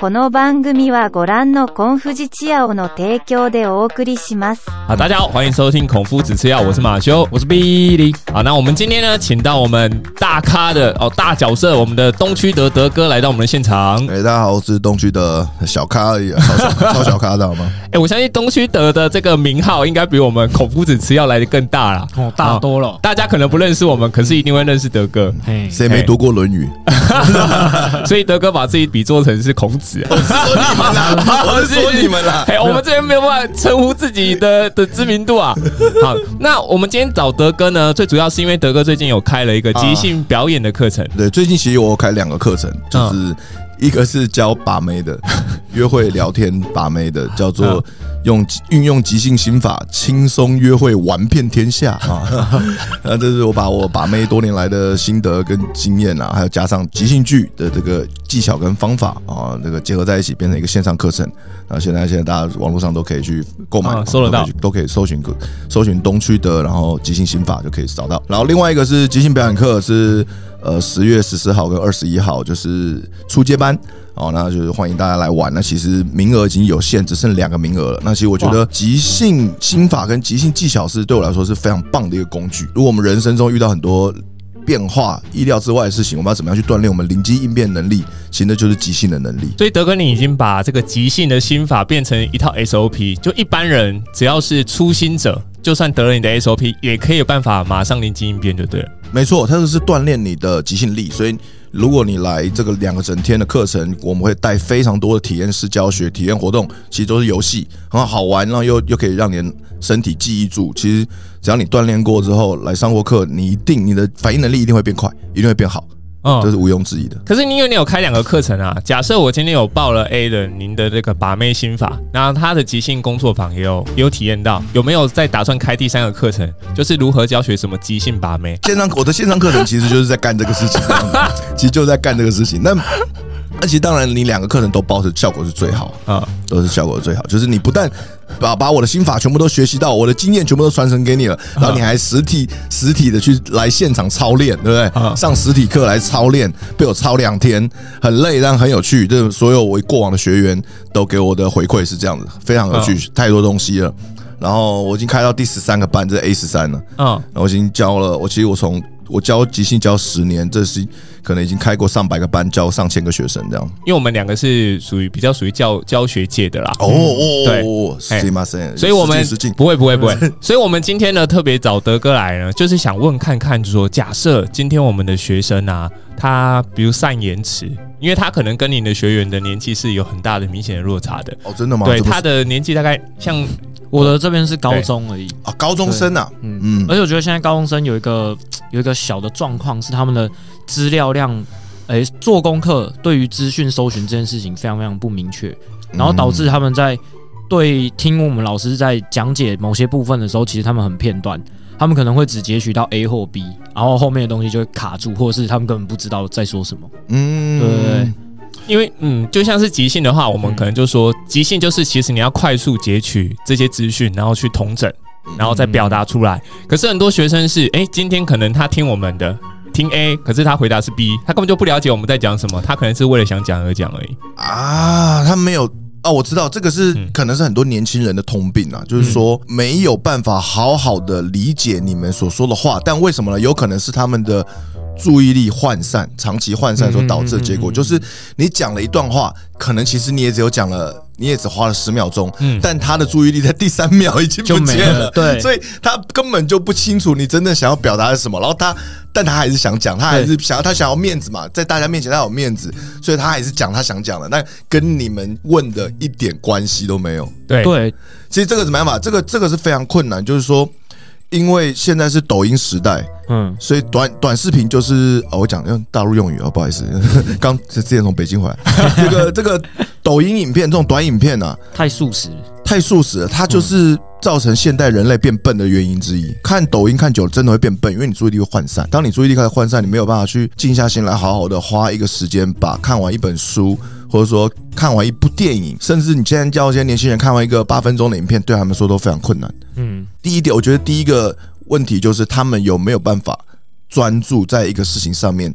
この番組はご覧のコンフジチアオの提供でお送りします。好，大家好，欢迎收听孔夫子吃药，我是马修，我是 Billy，好，那我们今天呢，请到我们大咖的哦大角色，我们的东区德德哥来到我们的现场。哎、大家好，我是东区的小咖而已、啊，超小超小咖，知道吗？哎、我相信东区德的这个名号应该比我们孔夫子吃药来的更大啦。哦，大多了。大家可能不认识我们，可是一定会认识德哥，嘿，谁没读过《论语》？所以德哥把自己比作成是孔子。 我是说你们啦，我是说你们啦。哎、我们这边没有办法称呼自己的 的知名度啊。好，那我们今天找德哥呢，最主要是因为德哥最近有开了一个即兴表演的课程。对，最近其实我有开两个课程，就是一个是教把妹的，约会聊天把妹的，叫做用运用即兴心法，轻松约会，玩遍天下啊。那这是我把我把妹多年来的心得跟经验啊，还有加上即兴剧的这个技巧跟方法啊，这个结合在一起，变成一个线上课程。啊，现在现在大家网络上都可以去购买啊，搜得到都可以去都可以搜寻搜寻东区的，然后即兴心法就可以找到。然后另外一个是即兴表演课是呃十月十四号跟二十一号就是初阶班。哦，那就是欢迎大家来玩。那其实名额已经有限，只剩两个名额了。那其实我觉得即兴心法跟即兴技巧是对我来说是非常棒的一个工具。如果我们人生中遇到很多变化、意料之外的事情，我们要怎么样去锻炼我们灵机应变能力？其实那就是即兴的能力。所以德哥，你已经把这个即兴的心法变成一套 SOP，就一般人只要是初心者，就算得了你的 SOP，也可以有办法马上临机应变就对了。没错，它就是锻炼你的即兴力。所以，如果你来这个两个整天的课程，我们会带非常多的体验式教学、体验活动，其实都是游戏，很好玩，然后又又可以让你身体记忆住。其实只要你锻炼过之后来上过课，你一定你的反应能力一定会变快，一定会变好，嗯这是毋庸置疑的。可是你因为你有开两个课程啊，假设我今天有报了 A 的您的这个把妹心法，然后他的即兴工作坊也有也有体验到，有没有在打算开第三个课程，就是如何教学什么即兴把妹？线上我的线上课程其实就是在干这个事情，其实就在干这个事情。那那其实当然，你两个课程都报是效果是最好，啊、都是效果最好。就是你不但把把我的心法全部都学习到，我的经验全部都传承给你了，然后你还实体实体的去来现场操练，对不对？啊上实体课来操练，被我操两天，很累，但很有趣。这所有我过往的学员都给我的回馈是这样子，非常有趣，太多东西了。然后我已经开到第十三个班，这是 A 十三了。嗯，然后我已经教了，我其实我从我教即兴教十年，这是可能已经开过上百个班，教上千个学生这样。因为我们两个是属于比较属于教教学界的啦。哦哦对所以我们。不会不会不会，所以我们今天呢特别找德哥来呢，就是想问看看，就说假设今天我们的学生啊，他比如善言辞，因为他可能跟你的学员的年纪是有很大的明显的落差的，哦，真的吗？对，他的年纪大概像我的这边是高中而已，啊，高中生啊，嗯。嗯。而且我觉得现在高中生有一个有一个小的状况是他们的资料量，诶、做功课对于资讯搜寻这件事情非常非常不明确，然后导致他们在对听我们老师在讲解某些部分的时候，其实他们很片段。他们可能会只截取到 A 或 B，然后后面的东西就会卡住，或者是他们根本不知道在说什么。嗯。对对对因为嗯，就像是即兴的话，我们可能就说即兴就是其实你要快速截取这些资讯，然后去统整，然后再表达出来。可是很多学生是，哎，今天可能他听我们的。听 A，可是他回答是 B，他根本就不了解我们在讲什么，他可能是为了想讲而讲而已。啊，他没有。哦，我知道这个是嗯可能是很多年轻人的通病啊，就是说没有办法好好的理解你们所说的话，但为什么呢？有可能是他们的注意力涣散，长期涣散所导致的结果，就是你讲了一段话，可能其实你也只有讲了，你也只花了十秒钟，嗯但他的注意力在第三秒已经不见了，了 对所以他根本就不清楚你真正想要表达的是什么，然后他，但他还是想讲，他还是想要他想要面子嘛，在大家面前他有面子，所以他还是讲他想讲的，那跟你们问的一点关系都没有。对，对，其实这个怎么样法？这个这个是非常困难，就是说，因为现在是抖音时代，嗯，所以短短视频就是哦，我讲用大陆用语哦，不好意思，刚之前从北京回来，这个这个抖音影片这种短影片啊，太速食。太速食了，它就是造成现代人类变笨的原因之一。看抖音看久了，真的会变笨，因为你注意力会涣散。当你注意力开始涣散，你没有办法去静下心来，好好的花一个时间把看完一本书，或者说看完一部电影，甚至你现在教一些年轻人看完一个八分钟的影片，对他们说都非常困难。嗯，第一点，我觉得第一个问题就是他们有没有办法专注在一个事情上面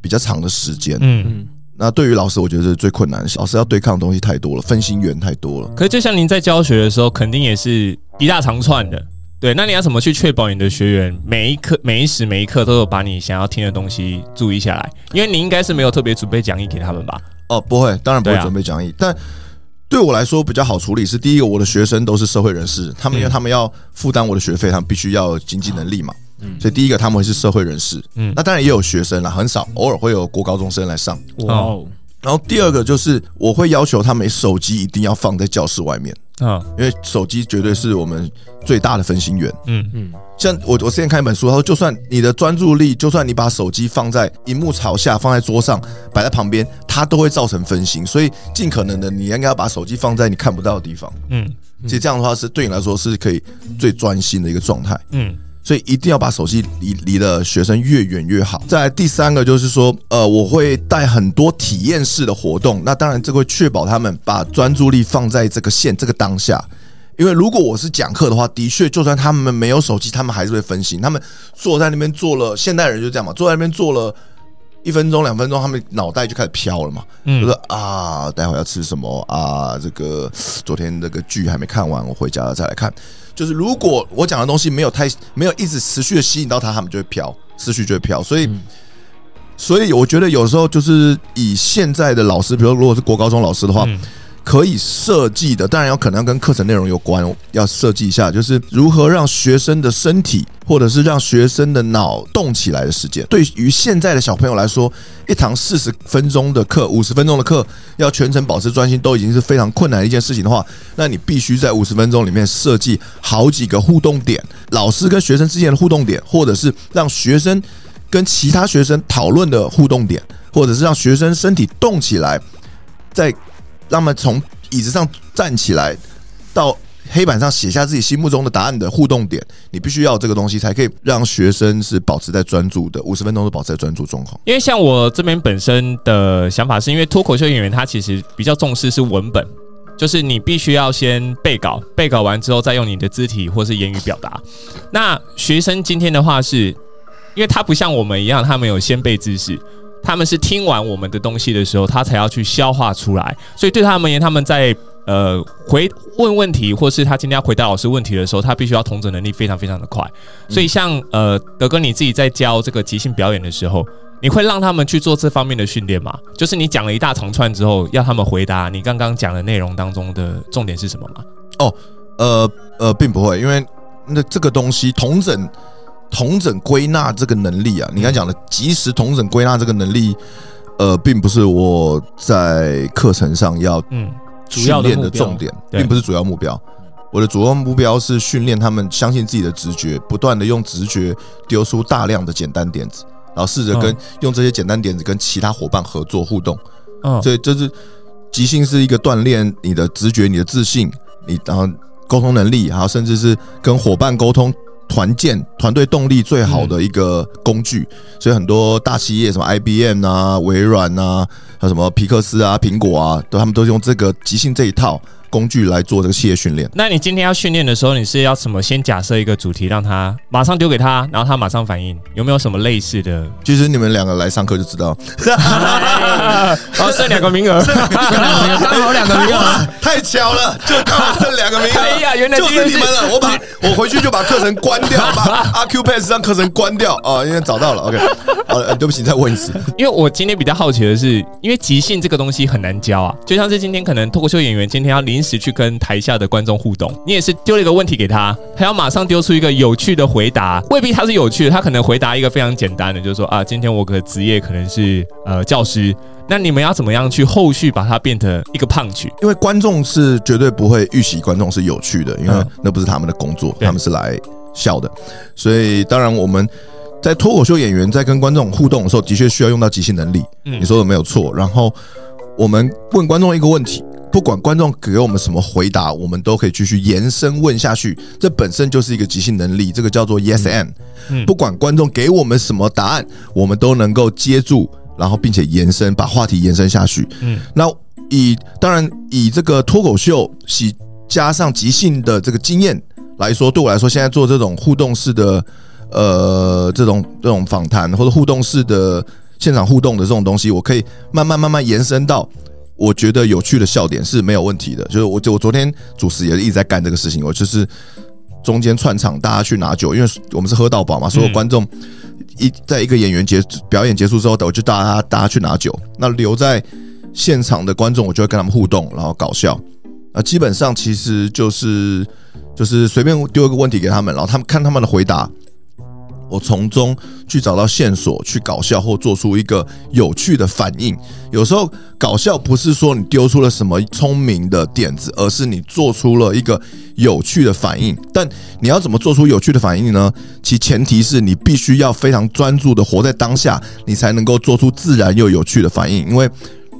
比较长的时间。嗯嗯那对于老师，我觉得是最困难的。老师要对抗的东西太多了，分心源太多了。可是就像您在教学的时候，肯定也是一大长串的。对，那你要怎么去确保你的学员每一刻、每一时、每一刻都有把你想要听的东西注意下来？因为你应该是没有特别准备讲义给他们吧？哦，不会，当然不会准备讲义。但对我来说比较好处理是，第一个，我的学生都是社会人士，他们因为嗯他们要负担我的学费，他们必须要有经济能力嘛。嗯所以第一个他们会是社会人士。嗯那当然也有学生啦，很少，偶尔会有国高中生来上。哇哦，然后第二个就是我会要求他们手机一定要放在教室外面，嗯因为手机绝对是我们最大的分心源。嗯嗯，像我我之前看一本书，他说，就算你的专注力，就算你把手机放在荧幕朝下，放在桌上，摆在旁边，它都会造成分心。所以尽可能的，你应该要把手机放在你看不到的地方。嗯其实这样的话是对你来说是可以最专心的一个状态。嗯所以一定要把手机离离的学生越远越好。再来第三个就是说，呃，我会带很多体验式的活动，那当然这会确保他们把专注力放在这个线这个当下。因为如果我是讲课的话，的确，就算他们没有手机，他们还是会分心。他们坐在那边坐了，现代人就这样嘛，坐在那边坐了一分钟、两分钟，他们脑袋就开始飘了嘛。就嗯是啊，待会要吃什么啊？这个昨天那个剧还没看完，我回家了再来看。就是如果我讲的东西没有太没有一直持续的吸引到他，他们就会飘，思绪就会飘。所以，嗯所以我觉得有时候就是以现在的老师，比如如果是国高中老师的话，嗯可以设计的，当然有可能要跟课程内容有关，要设计一下，就是如何让学生的身体或者是让学生的脑动起来的时间。对于现在的小朋友来说，一堂四十分钟的课、五十分钟的课，要全程保持专心，都已经是非常困难的一件事情的话，那你必须在五十分钟里面设计好几个互动点，老师跟学生之间的互动点，或者是让学生跟其他学生讨论的互动点，或者是让学生身体动起来，在让他们从椅子上站起来到黑板上写下自己心目中的答案的互动点，你必须要这个东西，才可以让学生是保持在专注的，五十分钟都保持在专注状况。因为像我这边本身的想法是，因为脱口秀演员他其实比较重视是文本，就是你必须要先背稿，背稿完之后再用你的肢体或是言语表达。那学生今天的话是，因为他不像我们一样，他们有先背知识。他们是听完我们的东西的时候，他才要去消化出来，所以对他们而言，他们在呃回问问题，或是他今天要回答老师问题的时候，他必须要统整能力非常非常的快。所以像呃德哥你自己在教这个即兴表演的时候，你会让他们去做这方面的训练吗？就是你讲了一大长串之后，要他们回答你刚刚讲的内容当中的重点是什么吗？哦呃呃，并不会，因为那这个东西统整、统整归纳这个能力啊，你刚才讲的及时同整归纳这个能力，呃，并不是我在课程上要嗯主要的训练的重点，并不是主要目标。我的主要目标是训练他们相信自己的直觉，不断的用直觉丢出大量的简单点子，然后试着跟、嗯用这些简单点子跟其他伙伴合作互动。嗯所以这是即兴是一个锻炼你的直觉、你的自信，你然后沟通能力，还有甚至是跟伙伴沟通。团建、团队动力最好的一个工具，所以很多大企业，什么 IBM 啊、微软啊，还有什么皮克斯啊、苹果啊，都他们都用这个即兴这一套工具来做这个企业训练。那你今天要训练的时候，你是要什么？先假设一个主题，让他马上丢给他，然后他马上反应，有没有什么类似的？其实你们两个来上课就知道，哦，剩两个名额，刚 好两个名额，哇，太巧了，就刚好剩两个名额。哎呀原来就是是你们了。我把我回去就把课程关掉，把 Acupass 让课程关掉啊，因为找到了。OK，呃，对不起，再问一次。因为我今天比较好奇的是，因为即兴这个东西很难教啊，就像是今天可能脱口秀演员今天要临时去跟台下的观众互动，你也是丢了一个问题给他，他要马上丢出一个有趣的回答，未必他是有趣的，他可能回答一个非常简单的，就是说啊，今天我的职业可能是呃教师，那你们要怎么样去后续把它变成一个胖曲？因为观众是绝对不会预习观众是有趣的，因为嗯那不是他们的工作，对他们是来笑的。所以当然我们在脱口秀演员在跟观众互动的时候，的确需要用到即兴能力。嗯你说的没有错。然后我们问观众一个问题。不管观众给我们什么回答，我们都可以继续延伸问下去。这本身就是一个即兴能力，这个叫做 yes and。嗯不管观众给我们什么答案，我们都能够接住，然后并且延伸，把话题延伸下去。嗯那以当然以这个脱口秀喜加上即兴的这个经验来说，对我来说，现在做这种互动式的呃这种这种访谈或者互动式的现场互动的这种东西，我可以慢慢慢慢延伸到我觉得有趣的笑点是没有问题的。就是我我昨天主持也一直在干这个事情，我就是中间串场，大家去拿酒，因为我们是喝到饱嘛，所有观众一在一个演员结表演结束之后，我就大家大家去拿酒，那留在现场的观众，我就会跟他们互动，然后搞笑。啊，基本上其实就是就是随便丢一个问题给他们，然后他们看他们的回答，我从中去找到线索，去搞笑或做出一个有趣的反应。有时候搞笑不是说你丢出了什么聪明的点子，而是你做出了一个有趣的反应。但你要怎么做出有趣的反应呢？其前提是你必须要非常专注的活在当下，你才能够做出自然又有趣的反应。因为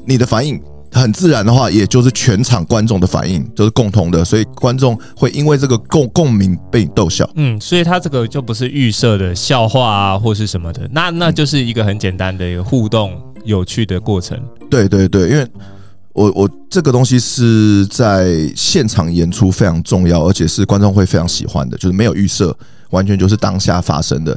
你的反应。很自然的话，也就是全场观众的反应，就是共同的，所以观众会因为这个共共鸣被你逗笑。嗯，所以他这个就不是预设的笑话啊，或是什么的，那那就是一个很简单的一个互动、有趣的过程。对对对，因为我我这个东西是在现场演出非常重要，而且是观众会非常喜欢的，就是没有预设，完全就是当下发生的，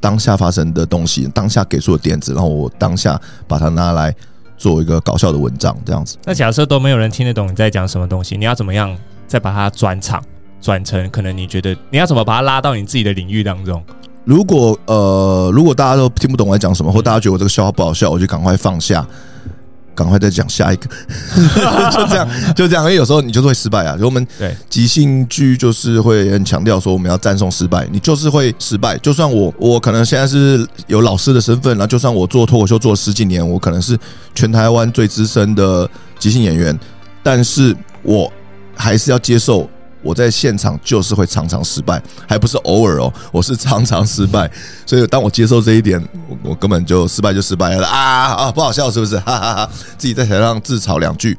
当下发生的东西，当下给出的点子，然后我当下把它拿来。做一个搞笑的文章，这样子。那假设都没有人听得懂你在讲什么东西，你要怎么样再把它转场，转成可能你觉得你要怎么把它拉到你自己的领域当中？如果呃，如果大家都听不懂我在讲什么，或大家觉得我这个笑话不好笑，我就赶快放下。赶快再讲下一个，就这样，就这样。因为有时候你就是会失败啊。我们对即兴剧就是会很强调说，我们要赞颂失败，你就是会失败。就算我我可能现在是有老师的身份，然后就算我做脱口秀做了十几年，我可能是全台湾最资深的即兴演员，但是我还是要接受。我在现场就是会常常失败，还不是偶尔哦，我是常常失败。所以当我接受这一点，我我根本就失败就失败了啊啊！不好笑是不是？哈哈哈！自己在台上自嘲两句，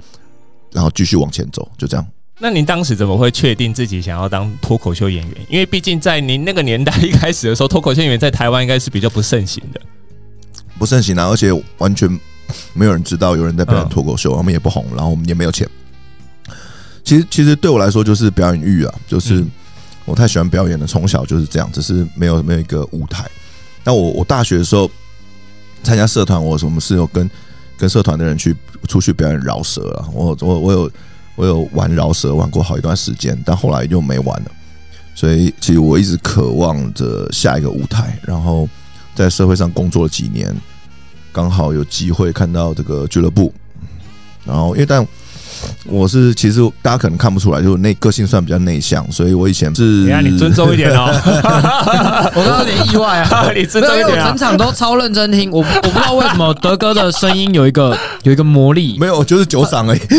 然后继续往前走，就这样。那您当时怎么会确定自己想要当脱口秀演员？因为毕竟在您那个年代一开始的时候，脱口秀演员在台湾应该是比较不盛行的，不盛行啊，而且完全没有人知道有人在表演脱口秀，我们也不红，然后我们也没有钱。其实，其实对我来说就是表演欲啊，就是我太喜欢表演了，从小就是这样，只是没有没有一个舞台。那我我大学的时候参加社团，我我们是有跟跟社团的人去出去表演饶舌了。我我我有我有玩饶舌玩过好一段时间，但后来就没玩了。所以，其实我一直渴望着下一个舞台。然后在社会上工作了几年，刚好有机会看到这个俱乐部。然后，因为但。我是其实大家可能看不出来，就是内个性算比较内向，所以我以前是。你看你尊重一点哦，我刚刚有点意外啊，你尊重一点啊。整场都超认真听，我我不知道为什么德哥的声音有一个有一个魔力，没有就是酒嗓而已，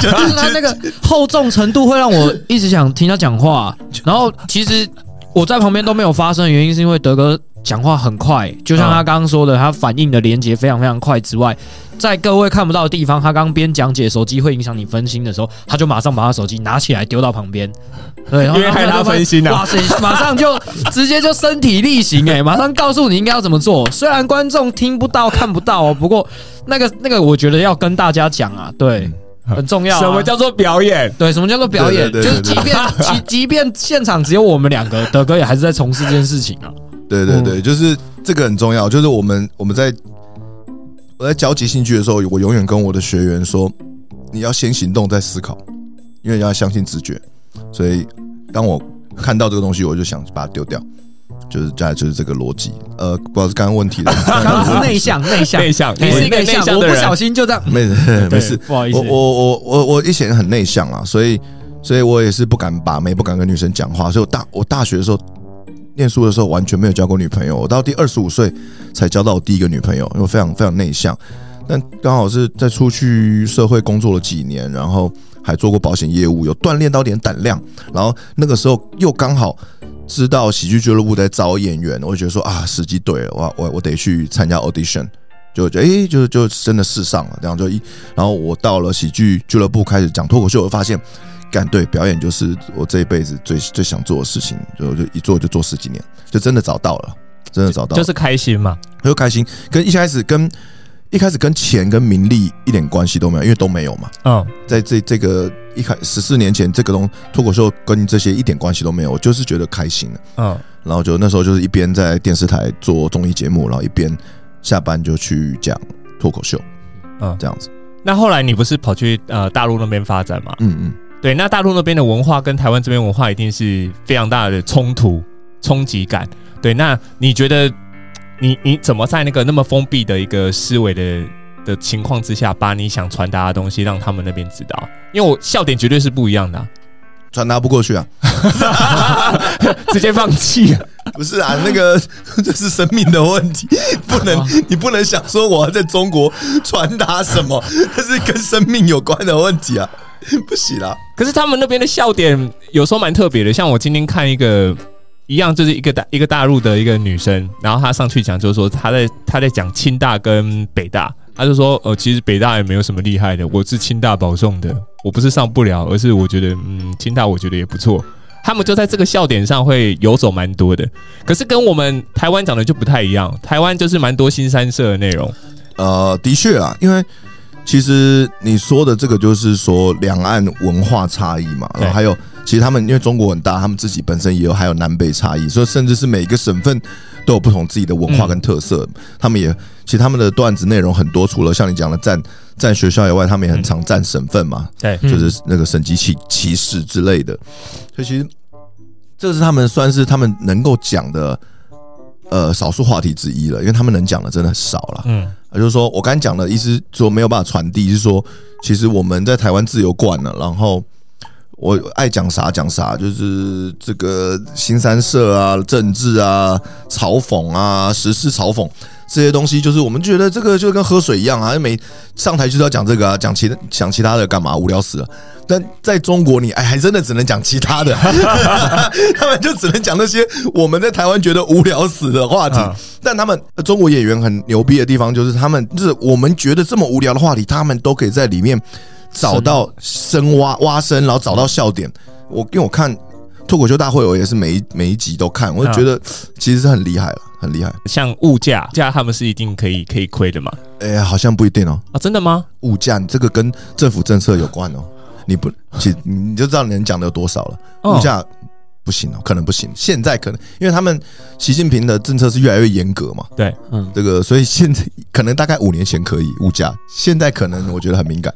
就是他那个厚重程度会让我一直想听他讲话。然后其实我在旁边都没有发声的原因，是因为德哥讲话很快，就像他刚刚说的，他反应的连接非常非常快之外。在各位看不到的地方，他刚边讲解，手机会影响你分心的时候，他就马上把他手机拿起来丢到旁边，对，因为害他分心啊，哇塞，马上就直接就身体力行，哎，马上告诉你应该要怎么做。虽然观众听不到看不到哦，不过那个那个，我觉得要跟大家讲啊，对，很重要。什么叫做表演？对，什么叫做表演？就是即便即 即便现场只有我们两个，德哥也还是在从事这件事情啊。对对对，就是这个很重要，就是我们我们在。我在教即兴剧的时候，我永远跟我的学员说：“你要先行动再思考，因为要相信直觉。”所以，当我看到这个东西，我就想把它丢掉，就是再就是这个逻辑。呃，不知道是刚刚问题的，刚刚是内向，内向，内向，你是一个内向，我不小心就这样，没事，没事，不好意思，我我我我我以前很内向啊，所以，所以我也是不敢把妹，不敢跟女生讲话，所以我大我大学的时候。念书的时候完全没有交过女朋友，我到第二十五岁才交到我第一个女朋友，因为非常非常内向。但刚好是在出去社会工作了几年，然后还做过保险业务，有锻炼到点胆量。然后那个时候又刚好知道喜剧俱乐部在招演员，我就觉得说啊，时机对了，我我我得去参加 audition，就觉得哎，就就真的试上了，这样就一。然后我到了喜剧俱乐部开始讲脱口秀，我就发现。干对表演就是我这一辈子最最想做的事情，就就一做就做十几年，就真的找到了，真的找到，就是开心嘛，就开心。跟一开始跟一开始跟钱跟名利一点关系都没有，因为都没有嘛。嗯，在这这个一开十四年前，这个东脱口秀跟这些一点关系都没有，我就是觉得开心了。嗯，然后就那时候就是一边在电视台做综艺节目，然后一边。下班就去讲脱口秀，嗯这样子。那后来你不是跑去呃大陆那边发展嘛？嗯嗯，对，那大陆那边的文化跟台湾这边文化一定是非常大的冲突、冲击感。对，那你觉得你你怎么在那个那么封闭的一个思维的的情况之下，把你想传达的东西让他们那边知道？因为我笑点绝对是不一样的啊、传达不过去啊，直接放弃啊。不是啊，那个这是生命的问题，不能你不能想说我要在中国传达什么，这是跟生命有关的问题啊，不洗啦。可是他们那边的笑点有时候蛮特别的，像我今天看一个一样，就是一个大一个大陆的一个女生，然后她上去讲，就是说她在她在讲清大跟北大，她就说呃，其实北大也没有什么厉害的，我是清大保送的，我不是上不了，而是我觉得嗯，清大我觉得也不错。他们就在这个笑点上会游走蛮多的，可是跟我们台湾讲的就不太一样，台湾就是蛮多新三社的内容，呃，的确啊，因为其实你说的这个就是说两岸文化差异嘛，然后还有其实他们因为中国很大，他们自己本身也有还有南北差异，所以甚至是每一个省份都有不同自己的文化跟特色。他们也其实他们的段子内容很多，除了像你讲的占占学校以外，他们也很常占省份嘛，对，嗯就是那个省级歧歧视之类的。所以其实这是他们算是他们能够讲的呃少数话题之一了，因为他们能讲的真的很少了。嗯，也就是说，我刚才讲的意思说没有办法传递，是说其实我们在台湾自由惯了，然后我爱讲啥讲啥，就是这个新三社啊、政治啊、嘲讽啊、时事嘲讽这些东西，就是我们觉得这个就跟喝水一样啊，每上台就是要讲这个啊，讲其讲其他的干嘛？无聊死了。但在中国你，哎，还真的只能讲其他的，他们就只能讲那些我们在台湾觉得无聊死的话题。嗯但他们呃中国演员很牛逼的地方，就是他们就是我们觉得这么无聊的话题，他们都可以在里面找到深挖挖深，然后找到笑点。我因为我看脱口秀大会，我也是每一每一集都看，我就觉得其实是很厉害了，很厉害。像物价，价他们是一定可以可以亏的嘛？哎、好像不一定哦，啊，真的吗？物价这个跟政府政策有关哦。你不，其实你就知道你能讲的有多少了。哦物价不行哦，可能不行。现在可能因为他们习近平的政策是越来越严格嘛，对，嗯，这个所以现在可能大概五年前可以物价，现在可能我觉得很敏感，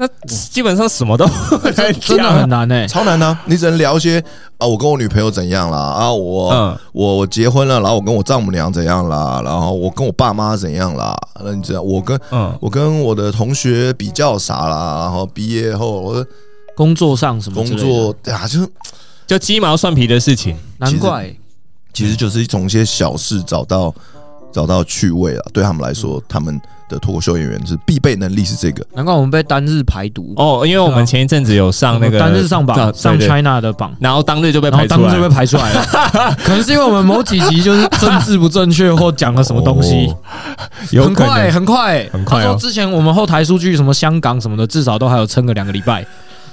那基本上什么都 真的很难哎、超难的、你只能聊一些啊，我跟我女朋友怎样啦，啊，我、嗯。我我结婚了，然后我跟我丈母娘怎样啦，然后我跟我爸妈怎样啦，那你知道我跟嗯，我跟我的同学比较啥啦，然后毕业后我的工作上什么工作，对啊，就是就鸡毛蒜皮的事情。难怪。其实就是从一些小事找到找到趣味了。对他们来说，他们的脱口秀演员是必备能力是这个。难怪我们被单日排毒，哦，因为我们前一阵子有上那个单日上榜，上 China 的榜。然后当日就被排出来了。当日就被排出来了，可能是因为我们某几集就是政治不正确或讲了什么东西，哦有很快很快很快哦他说之前我们后台数据什么香港什么的，至少都还有撑个两个礼拜，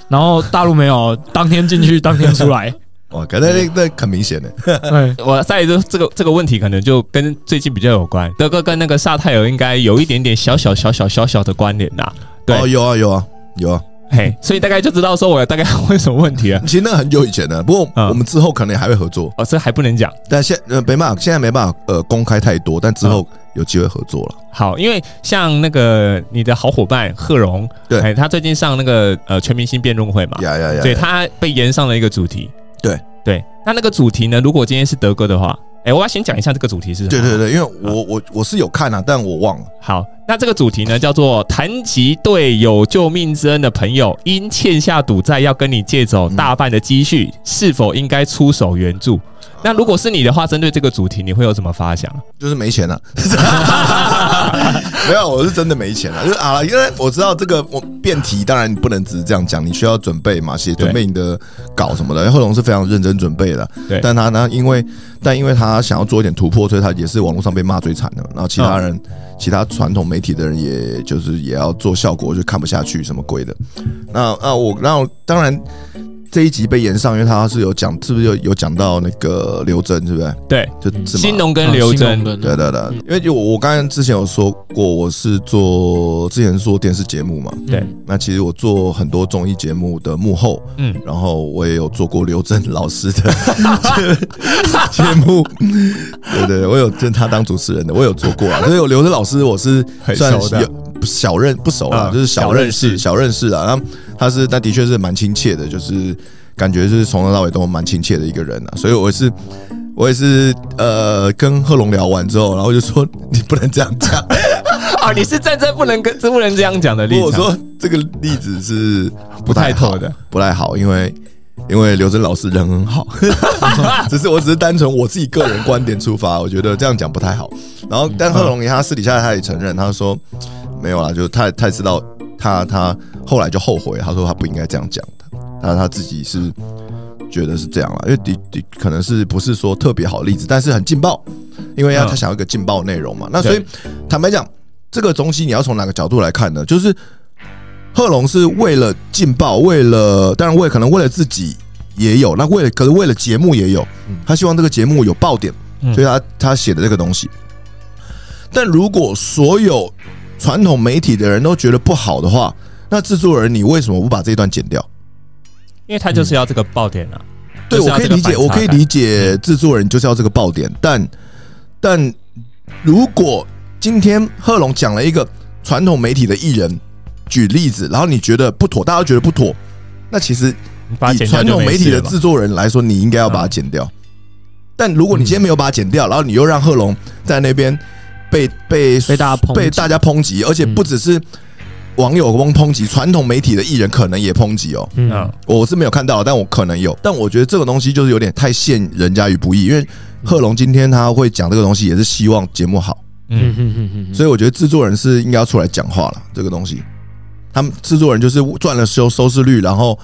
然后大陆没有，当天进去当天出来。哇，可能那那很明显的，对 我在这这个这个问题可能就跟最近比较有关，德哥跟那个萨泰尔应该有一点点小小小小小小的关联呐。对哦，有啊有啊有啊。嘿，所以大概就知道说我大概问什么问题了。其实那很久以前的，不过嗯我们之后可能还会合作，哦，这还不能讲。但现呃没办法，现在没办法呃公开太多，但之后有机会合作了。好，因为像那个你的好伙伴贺荣，对哎，他最近上那个呃全明星辩论会嘛，呀呀呀！对他被延上了一个主题。对对，那那个主题呢？如果今天是德哥的话，哎，我要先讲一下这个主题是什么。对对对，因为我我我是有看啊，但我忘了。好，那这个主题呢叫做“谈及对有救命之恩的朋友，因欠下赌债要跟你借走大半的积蓄，是否应该出手援助？”那如果是你的话，针对这个主题，你会有什么发想？就是没钱了、没有，我是真的没钱了、就是啊，因为我知道这个我辩题，当然你不能只是这样讲，你需要准备嘛，写对准备你的稿什么的。贺龙是非常认真准备的，对但他呢，因为但因为他想要做一点突破，所以他也是网络上被骂最惨的。然后其他人，其他传统媒体的人，也就是也要做效果，就看不下去什么鬼的。那啊我那当然这一集被延上，因为他是有讲，是不是有有讲到那个刘真，是不是？对，就是新农跟刘真，对对对。对，因为就我我刚才之前有说过，我是做之前做电视节目嘛，对。那其实我做很多综艺节目的幕后，嗯，然后我也有做过刘真老师的 节目，对对对，我有跟他当主持人的，我有做过啊，所以我刘真老师我是算熟的。有小认不熟啊，嗯就是小认识小认识。小认识啊，然后他是他的确是蛮亲切的，就是感觉是从头到尾都蛮亲切的一个人啊，所以我是。我也是，呃，跟贺龙聊完之后，然后就说你不能这样讲，啊，你是站在不能跟不能这样讲的例子，我说这个例子是不太妥的，不太好，因为因为刘真老师人很好，只是我只是单纯我自己个人观点出发，我觉得这样讲不太好。然后，但贺龙爷他私底下他也承认，他说没有啦，就他他也知道他他后来就后悔，他说他不应该这样讲的，他他自己是觉得是这样了，因为的的可能是不是说特别好的例子，但是很劲爆，因为要嗯。他想要一个劲爆内容嘛，那所以坦白讲，这个东西你要从哪个角度来看呢？就是贺龙是为了劲爆，为了当然为可能为了自己也有，那为了可是为了节目也有，他希望这个节目有爆点，嗯。所以他他写的这个东西。但如果所有传统媒体的人都觉得不好的话，那制作人你为什么不把这一段剪掉？因为他就是要这个爆点啊。对，我可以理解，我可以理解制作人就是要这个爆点，但但如果今天贺龙讲了一个传统媒体的艺人举例子，然后你觉得不妥，大家都觉得不妥，那其实以你把传统媒体的制作人来说，你应该要把它剪掉。但如果你今天没有把它剪掉，然后你又让贺龙在那边被被被大家抨击被大家抨击，而且不只是网友抨抨击，传统媒体的艺人可能也抨击哦。嗯嗯，我是没有看到，但我可能有。但我觉得这个东西就是有点太陷人家于不义，因为贺龙今天他会讲这个东西，也是希望节目好，嗯嗯，嗯嗯嗯，所以我觉得制作人是应该要出来讲话了。这个东西，他们制作人就是赚了收收视率，然后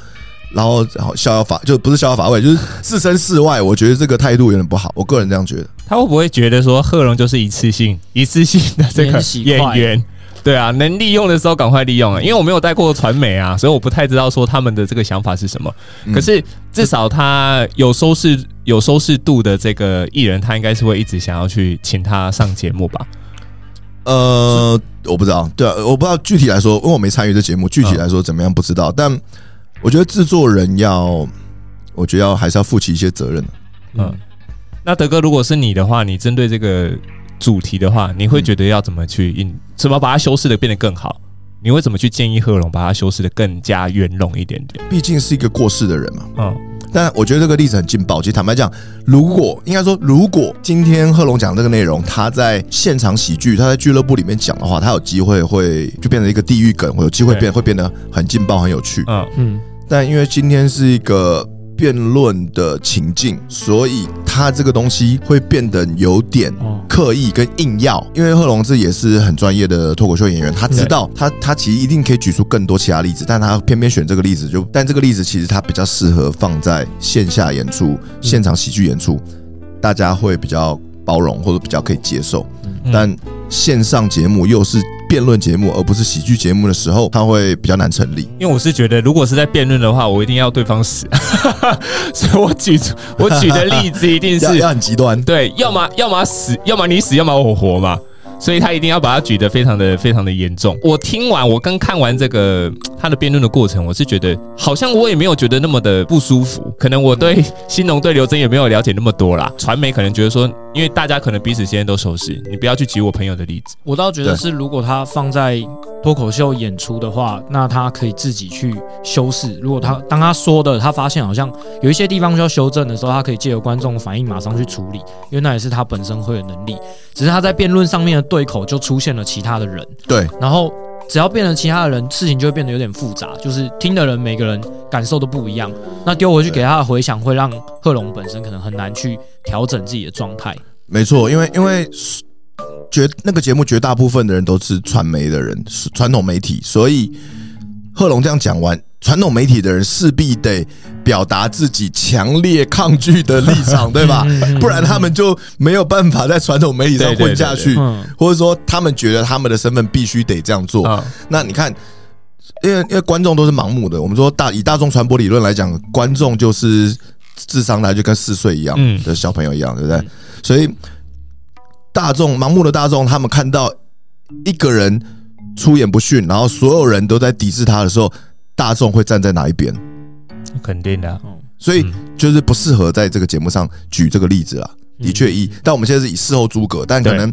然后然后逍遥法就不是逍遥法外，就是置身事外。我觉得这个态度有点不好，我个人这样觉得。他会不会觉得说贺龙就是一次性、一次性的这个演员？对啊，能利用的时候赶快利用啊！因为我没有带过传媒啊，所以我不太知道说他们的这个想法是什么。嗯可是至少他有收视、有收视度的这个艺人，他应该是会一直想要去请他上节目吧？呃，我不知道，对啊，我不知道具体来说，因为我没参与这节目，具体来说怎么样不知道。但我觉得制作人要，我觉得要还是要负起一些责任的。嗯，那德哥，如果是你的话，你针对这个主题的话，你会觉得要怎么去应，怎么把它修饰的变得更好？你会怎么去建议贺龙把它修饰的更加圆融一点点？毕竟是一个过世的人嘛。嗯但我觉得这个例子很劲爆。其实坦白讲，如果应该说，如果今天贺龙讲这个内容，他在现场喜剧，他在俱乐部里面讲的话，他有机会会就变成一个地狱梗，会有机会变会变得很劲爆、很有趣。嗯嗯但因为今天是一个辩论的情境，所以他这个东西会变得有点哦刻意跟硬要。因为贺龙志也是很专业的脱口秀演员，他知道他他其实一定可以举出更多其他例子，但他偏偏选这个例子，就但这个例子其实他比较适合放在线下演出、现场喜剧演出，大家会比较包容或者比较可以接受。嗯但线上节目又是辩论节目，而不是喜剧节目的时候，它会比较难成立。因为我是觉得，如果是在辩论的话，我一定要对方死，所以我举出我举的例子一定 要是要很极端，对，要么要么死，要么你死，要么我活嘛。所以他一定要把它举得非常的非常的严重。我听完，我刚看完这个他的辩论的过程，我是觉得好像我也没有觉得那么的不舒服。可能我对新农对刘真也没有了解那么多啦。传媒可能觉得说，因为大家可能彼此之间都熟悉，你不要去举我朋友的例子。我倒觉得是，如果他放在脱口秀演出的话，那他可以自己去修饰。如果他当他说的，他发现好像有一些地方需要修正的时候，他可以借由观众反应马上去处理，因为那也是他本身会有能力。只是他在辩论上面的对口就出现了其他的人，对，然后只要变成其他的人，事情就会变得有点复杂，就是听的人每个人感受都不一样。那丢回去给他的回响，会让贺龙本身可能很难去调整自己的状态。没错，因为因为绝那个节目绝大部分的人都是传媒的人，是传统媒体，所以贺龙这样讲完，传统媒体的人势必得表达自己强烈抗拒的立场，对吧？嗯不然他们就没有办法在传统媒体上混下去，嗯或者说他们觉得他们的身份必须得这样做。啊，那你看，因为因为观众都是盲目的，我们说大以大众传播理论来讲，观众就是智商来就跟四岁一样嗯的小朋友一样，对不对？所以大众盲目的大众，他们看到一个人出言不逊，然后所有人都在抵制他的时候，大众会站在哪一边？肯定的啊，所以嗯就是不适合在这个节目上举这个例子啦。的确一，但我们现在是以事后诸葛，但可能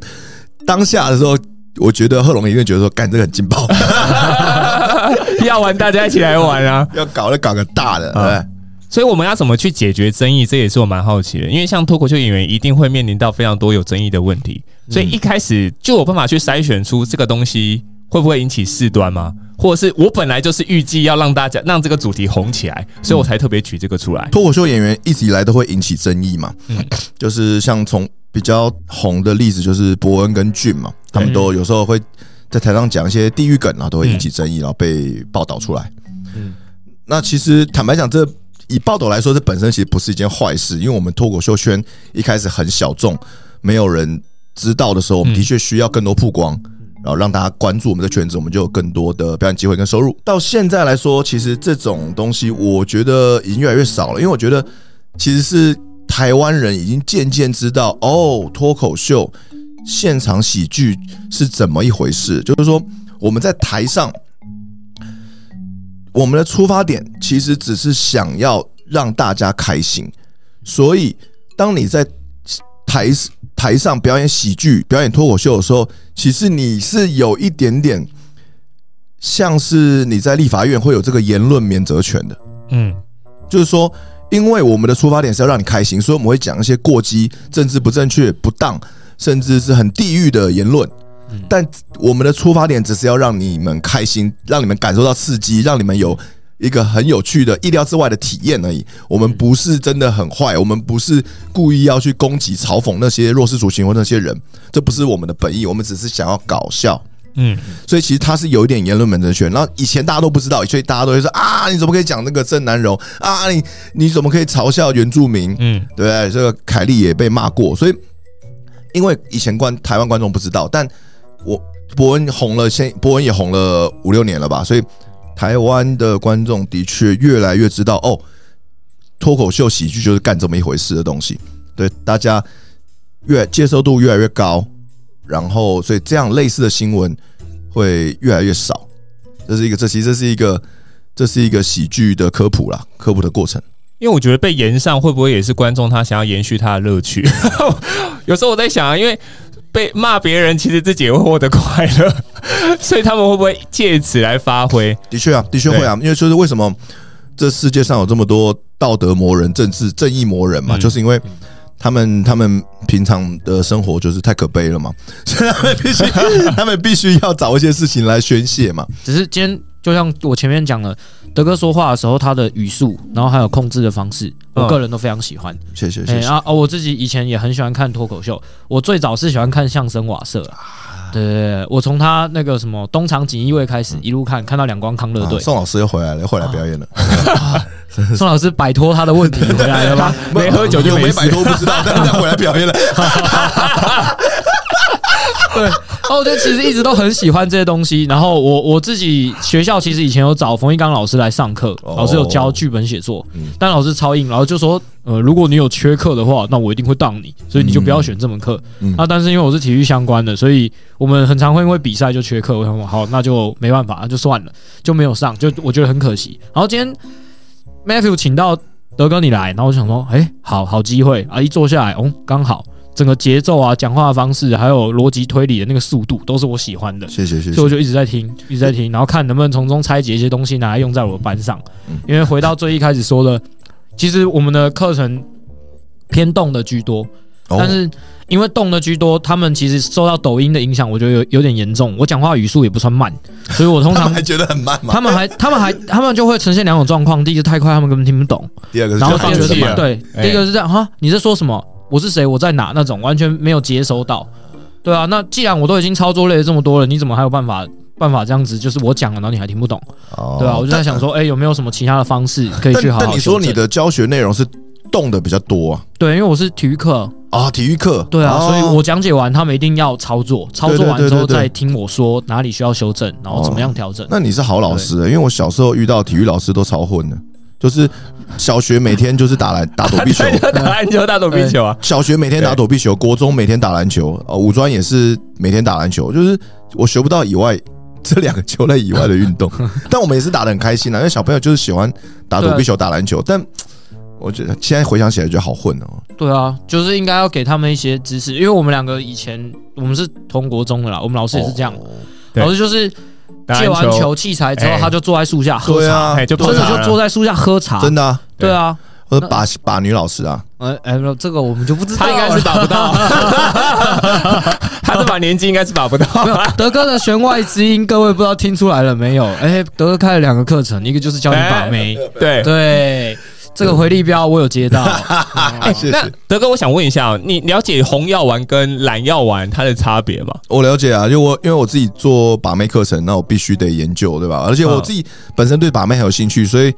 当下的时候，我觉得贺龙一定觉得说，干这个很劲爆，要玩大家一起来玩啊！要搞就搞个大的，对？所以我们要怎么去解决争议，这也是我蛮好奇的。因为像脱口秀演员一定会面临到非常多有争议的问题，所以一开始就有办法去筛选出这个东西会不会引起事端吗？或者是我本来就是预计要让大家让这个主题红起来，所以我才特别举这个出来。脱口秀演员一直以来都会引起争议嘛，嗯就是像从比较红的例子就是伯恩跟俊嘛，他们都有时候会在台上讲一些地域梗啊，都会引起争议，然后被报道出来。嗯那其实坦白讲，这以报道来说，这本身其实不是一件坏事，因为我们脱口秀圈一开始很小众，没有人知道的时候，我们嗯的确需要更多曝光。然后让大家关注我们的圈子，我们就有更多的表演机会跟收入。到现在来说，其实这种东西我觉得已经越来越少了，因为我觉得其实是台湾人已经渐渐知道，哦，脱口秀、现场喜剧是怎么一回事。就是说，我们在台上，我们的出发点其实只是想要让大家开心，所以当你在台台上表演喜剧、表演脱口秀的时候，其实你是有一点点像是你在立法院会有这个言论免责权的。嗯，就是说，因为我们的出发点是要让你开心，所以我们会讲一些过激、政治不正确、不当，甚至是很地狱的言论。但我们的出发点只是要让你们开心，让你们感受到刺激，让你们有一个很有趣的、意料之外的体验而已。我们不是真的很坏，我们不是故意要去攻击、嘲讽那些弱势族群或那些人，这不是我们的本意。我们只是想要搞笑。嗯，所以其实他是有一点言论免责权。然后以前大家都不知道，所以大家都会说啊，你怎么可以讲那个郑南荣啊？你你怎么可以嘲笑原住民？嗯，对不对？这个凯莉也被骂过，所以因为以前观台湾观众不知道，但我伯恩红了，先伯恩也红了五六年了吧，所以台湾的观众的确越来越知道哦，脱口秀喜剧就是干这么一回事的东西，对大家越接受度越来越高，然后所以这样类似的新闻会越来越少，这是一个这其实是一个这是一个喜剧的科普啦，科普的过程。因为我觉得被延上会不会也是观众他想要延续他的乐趣？有时候我在想啊，因为被骂别人，其实自己也会获得快乐，所以他们会不会借此来发挥？的确啊，的确会啊，因为就是为什么这世界上有这么多道德魔人、政治正义魔人嘛，嗯。就是因为他们他们平常的生活就是太可悲了嘛，所 以他们必须 他们必须要找一些事情来宣泄嘛。只是今天就像我前面讲了，德哥说话的时候，他的语速，然后还有控制的方式，我嗯个人都非常喜欢。谢谢哎、谢谢。啊啊！我自己以前也很喜欢看脱口秀，我最早是喜欢看相声瓦舍啊。对对对，我从他那个什么东厂锦衣卫开始，一路看看到两光康乐队，啊宋老师又回来了，又回来表演了。宋老师摆脱他的问题回来了吗？没喝酒就没摆脱不知道，但是他回来表演了。对，然后，我就其实一直都很喜欢这些东西。然后我我自己学校其实以前有找冯一刚老师来上课，哦老师有教剧本写作嗯，但老师超硬，然后就说，呃，如果你有缺课的话，那我一定会当你，所以你就不要选这门课。嗯那但是因为我是体育相关的，所以我们很常会因为比赛就缺课，我想说好，那就没办法，那就算了，就没有上，就我觉得很可惜。然后今天 Matthew 请到德哥你来，然后我想说，哎、好好机会啊！一坐下来，哦，刚好整个节奏啊、讲话的方式，还有逻辑推理的那个速度，都是我喜欢的，谢谢谢谢。所以我就一直在听，一直在听，然后看能不能从中拆解一些东西拿来用在我的班上嗯。因为回到最一开始说的，其实我们的课程偏动的居多，哦但是因为动的居多，他们其实受到抖音的影响，我觉得有有点严重。我讲话语速也不算慢，所以我通常 还觉得很慢嘛。他们还他们还他们就会呈现两种状况：第一个太快，他们根本听不懂；第二个是然后放弃了对，哎第一个是这样哈，你在说什么？我是谁？我在哪？那种完全没有接收到。对啊，那既然我都已经操作累了这么多了，你怎么还有办法办法这样子？就是我讲了，然后你还听不懂，哦对啊，我就在想说，哎、有没有什么其他的方式可以去好好但你说你的教学内容是动的比较多啊。对，因为我是体育课，啊，体育课，对啊，哦所以我讲解完，他们一定要操作，操作完之后再听我说哪里需要修正，然后怎么样调整。那你是好老师、因为我小时候遇到体育老师都超混的，就是小学每天就是打篮打躲避球，打篮球、打躲避球啊。小学每天打躲避球，国中每天打篮球，呃，五专也是每天打篮球，就是我学不到以外这两个球类以外的运动，但我们也是打的很开心啊，因为小朋友就是喜欢打躲避球、打篮球，但我觉得现在回想起来觉得好混哦。对啊，就是应该要给他们一些知识，因为我们两个以前我们是同国中的啦，我们老师也是这样，哦老师就是借完球器材之后，哎。他就坐在树下喝茶，真的就坐在树下喝茶，真的啊，对啊，或者把把女老师啊，呃哎，没有这个我们就不知道，他应该是打不到，他这把年纪应该是打不到。德哥的弦外之音，各位不知道听出来了没有？哎，德哥开了两个课程，一个就是教你把妹，对，对，这个回力镖我有接到，哎那。德哥，我想问一下哦，你了解红药丸跟蓝药丸它的差别吗？我了解啊，就我因为我自己做把妹课程，那我必须得研究，对吧？而且我自己本身对把妹很有兴趣，所以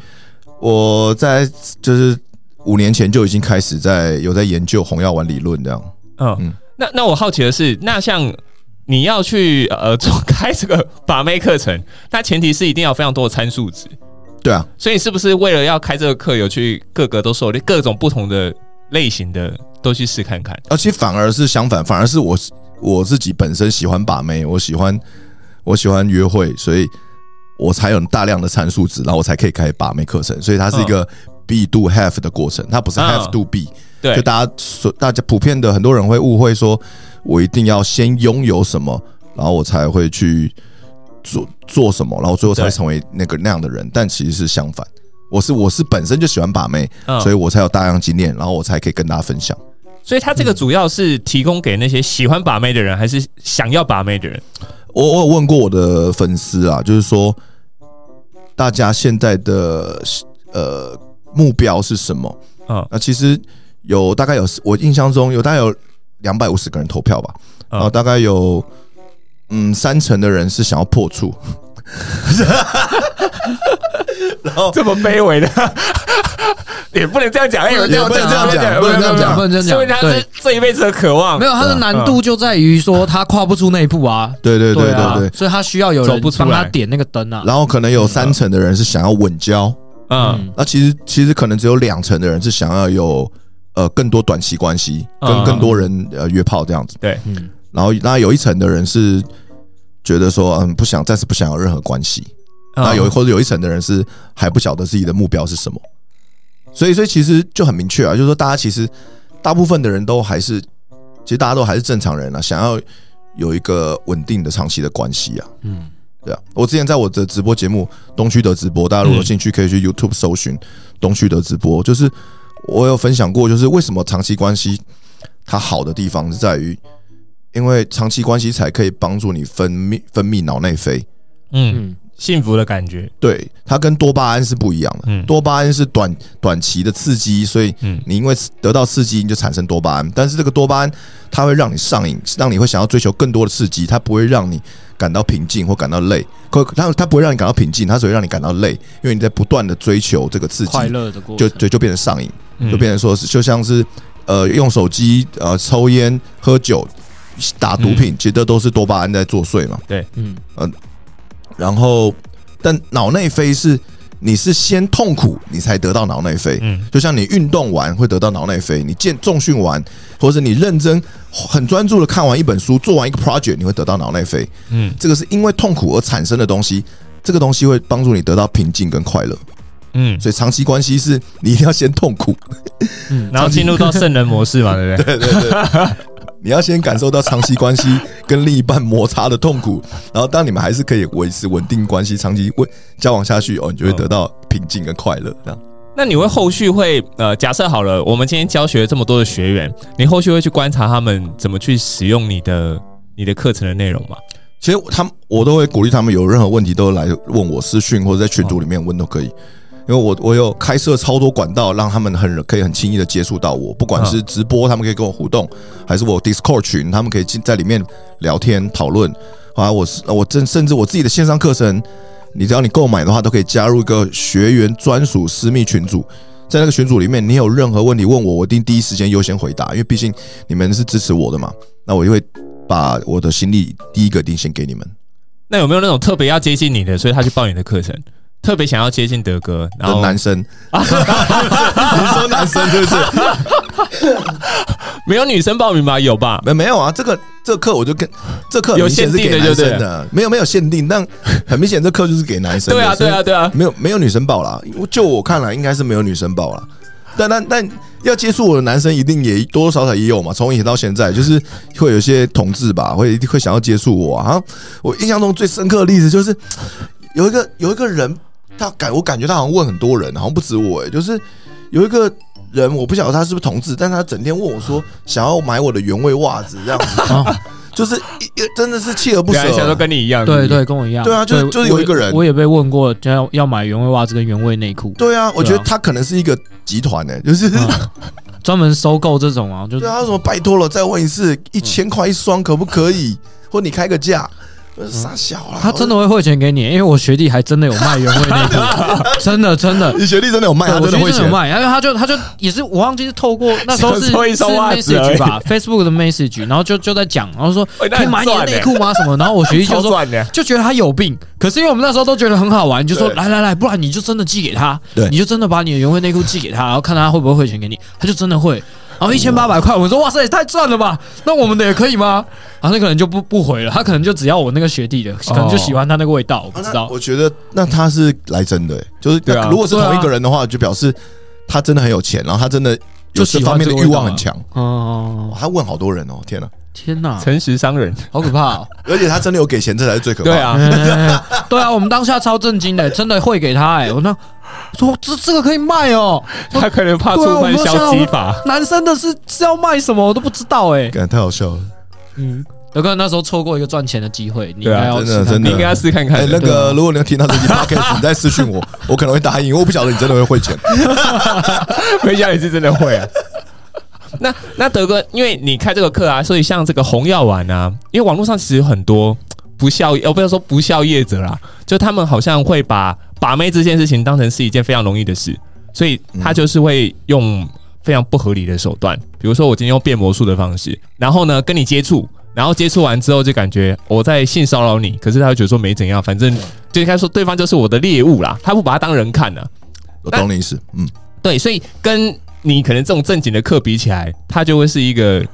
我在就是五年前就已经开始在有在研究红药丸理论这样。嗯嗯，那那我好奇的是，那像你要去呃做开这个 把妹课程，那前提是一定要非常多的参数值，对啊，所以是不是为了要开这个课，有去各个都受各种不同的类型的都去试看看？而且反而是相反，反而是我我自己本身喜欢把妹，我喜欢我喜欢约会，所以我才有大量的参数值，然后我才可以开把妹课程。所以它是一个 be do have 的过程，它不是 have 嗯 do be。对就，大家所大家普遍的很多人会误会说，我一定要先拥有什么，然后我才会去做做什么，然后最后才会成为那个那样的人。但其实是相反，我是我是本身就喜欢把妹，嗯所以我才有大量经验，然后我才可以跟大家分享。所以他这个主要是提供给那些喜欢把妹的人，还是想要把妹的人？我我有问过我的粉丝啊，就是说大家现在的呃目标是什么？嗯那其实有大概有我印象中有大概有两百五十个人投票吧，然后嗯，大概有嗯三成的人是想要破处，然后这么卑微的，也不能这样讲，也不能这样讲不能这样讲不能这样讲说明他是这一辈子的渴望。没有，他的难度就在于说他跨不出那一步啊。对对对啊对对，所以他需要有人帮他点那个灯啊。然后可能有三成的人是想要稳交，嗯，那其实其实可能只有两成的人是想要有呃更多短期关系，跟嗯。更多人呃约炮这样子。对，嗯，然后那有一层的人是觉得说嗯不想暂时不想有任何关系，嗯。那有或者有一层的人是还不晓得自己的目标是什么，所以所以其实就很明确啊，就是说大家其实大部分的人都还是，其实大家都还是正常人啊，想要有一个稳定的长期的关系啊。嗯，对啊，我之前在我的直播节目东区的直播，大家如果有兴趣可以去 YouTube 搜寻东区的直播，就是我有分享过，就是为什么长期关系它好的地方是在于，因为长期关系才可以帮助你分泌分泌脑内啡。嗯，嗯，幸福的感觉，对，它跟多巴胺是不一样的。嗯多巴胺是短短期的刺激，所以嗯你因为得到刺激，你就产生多巴胺。但是这个多巴胺它会让你上瘾，让你会想要追求更多的刺激，它不会让你感到平静或感到累。可它它不会让你感到平静，它只会让你感到累，因为你在不断的追求这个刺激，快乐的过程。就对就变成上瘾，嗯就变成说是就像是呃用手机呃抽烟喝酒打毒品，其实这都是多巴胺在作祟嘛。对嗯，然后，但脑内啡是你是先痛苦，你才得到脑内啡。嗯就像你运动完会得到脑内啡，你健重训完，或者你认真很专注的看完一本书，做完一个 project，你会得到脑内啡。嗯这个是因为痛苦而产生的东西，这个东西会帮助你得到平静跟快乐。嗯，所以长期关系是你一定要先痛苦，嗯，然后进入到圣人模式嘛，对不对？对 对对，你要先感受到长期关系跟另一半摩擦的痛苦，然后当你们还是可以维持稳定关系，长期稳交往下去哦，你就会得到平静跟快乐。这样，那你会后续会呃，假设好了，我们今天教学这么多的学员，你后续会去观察他们怎么去使用你的你的课程的内容吗？其实他们我都会鼓励他们有任何问题都来问我私讯或者在群组里面问都可以。因为我我有开设超多管道，让他们很可以很轻易的接触到我，不管是直播，他们可以跟我互动，还是我 Discord 群，他们可以进在里面聊天讨论。啊，我是我甚甚至我自己的线上课程，你只要你购买的话，都可以加入一个学员专属私密群组。在那个群组里面，你有任何问题问我，我一定第一时间优先回答，因为毕竟你们是支持我的嘛。那我就会把我的心力第一个定先给你们。那有没有那种特别要接近你的，所以他去报你的课程？特别想要接近德哥，然后男生，你说男生是不是？没有女生报名吧？有吧？没没有啊？这个这个课我就跟这课很有限定的就对生的，没有没有限定，但很明显这课就是给男生的。对啊，对啊，对啊。没有没有女生报啦，就我看来应该是没有女生报啦。但但但要接触我的男生一定也多多少少也有嘛，从以前到现在，就是会有一些同志吧，会会想要接触我啊。我印象中最深刻的例子就是有一个有一个人，他感我感觉他好像问很多人，好像不止我、欸，就是有一个人我不晓得他是不是同志，但他整天问我说想要买我的原味袜子这样子，啊 就是一一真的是锲而不舍两。想都跟你一样，对对，跟我一样。对啊就是就是有一个人我，也被问过，要要买原味袜子跟原味内裤，对啊，我觉得他可能是一个集团呢、就是。嗯专门收购这种啊，就对啊，他说拜托了，再问一次，一千块一双可不可以？或你开个价，我说傻笑啦。他真的会汇钱给你，因为我学弟还真的有卖原味内裤，真的真的。你学弟真的有卖，我真的会有卖，然后他就他就也是我忘记是透过那时候是 是 message 吧，Facebook 的 message，然后就就在讲，然后说可以买你的内裤吗？什么？然后我学弟就说。就觉得他有病，可是因为我们那时候都觉得很好玩，就说来来来，不然你就真的寄给他，对你就真的把你的原味内裤寄给他，然后看他会不会汇钱给你，他就真的会。然后一千八百块，我说哇塞，也太赚了吧！那我们的也可以吗？然后那个人就不不回了，他可能就只要我那个学弟的，可能就喜欢他那个味道，我不知道。我觉得那他是来真的、欸就是对啊如果是同一个人的话，就表示他真的很有钱，然后他真的有这方面的欲望很强。哦哇，他问好多人哦，天哪！天哪，诚实商人，好可怕哦！而且他真的有给钱，这才是最可怕的。对啊，哎 对啊，我们当下超震惊的，真的会给他哎、我那说这这个可以卖哦，他可能怕触犯消基法。男生的是是要卖什么我都不知道哎、感太好笑了。嗯，有可能那时候错过一个赚钱的机会，你应该要真的试看看真的你应该要试看哎、看。那个，如果你要听到这期 podcast，你再私讯我，我可能会答应，因为我不晓得你真的会汇钱。没想到你是真的会啊。那那德哥，因为你开这个课啊，所以像这个红药丸啊，因为网络上其实有很多 不孝，呃，不要说不孝业者啦，就他们好像会把把妹这件事情当成是一件非常容易的事，所以他就是会用非常不合理的手段，比如说我今天用变魔术的方式，然后呢跟你接触。然后接触完之后就感觉我在性骚扰你，可是他会觉得说没怎样，反正就应该说对方就是我的猎物啦，他不把他当人看呢、我懂你意思，嗯，对，所以跟你可能这种正经的课比起来，他就会是一个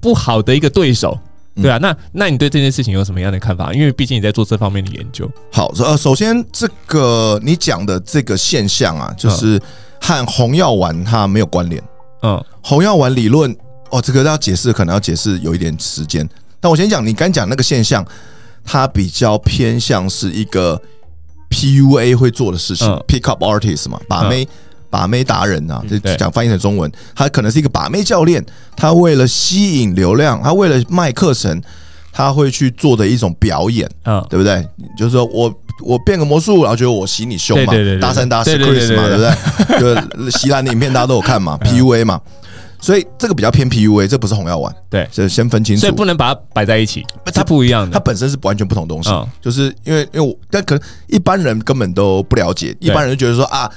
不好的一个对手，嗯对啊。那那你对这件事情有什么样的看法？因为毕竟你在做这方面的研究。好，呃，首先这个你讲的这个现象啊，就是和红药丸它没有关联。嗯红药丸理论，哦，这个要解释可能要解释有一点时间。但我先讲你刚讲那个现象，它比较偏向是一个 PUA 会做的事情、嗯 p i c k up artist 嘛，把妹。把妹达人啊，就讲翻译成中文，他可能是一个把妹教练，他为了吸引流量，他为了卖课程，他会去做的一种表演。嗯，对不对？就是说我我变个魔术，然后觉得我洗你胸嘛对对对，对搭三搭四 Chris 嘛，对对不对？就是席兰的影片大家都有看嘛，PUA 嘛，所以这个比较偏 PUA，这不是红药丸，对这先分清楚所以。不能把它摆在一起，它它不一样的。它本身是完全不同东西嗯，就是因为因为我，但可能一般人根本都不了解，一般人就觉得说啊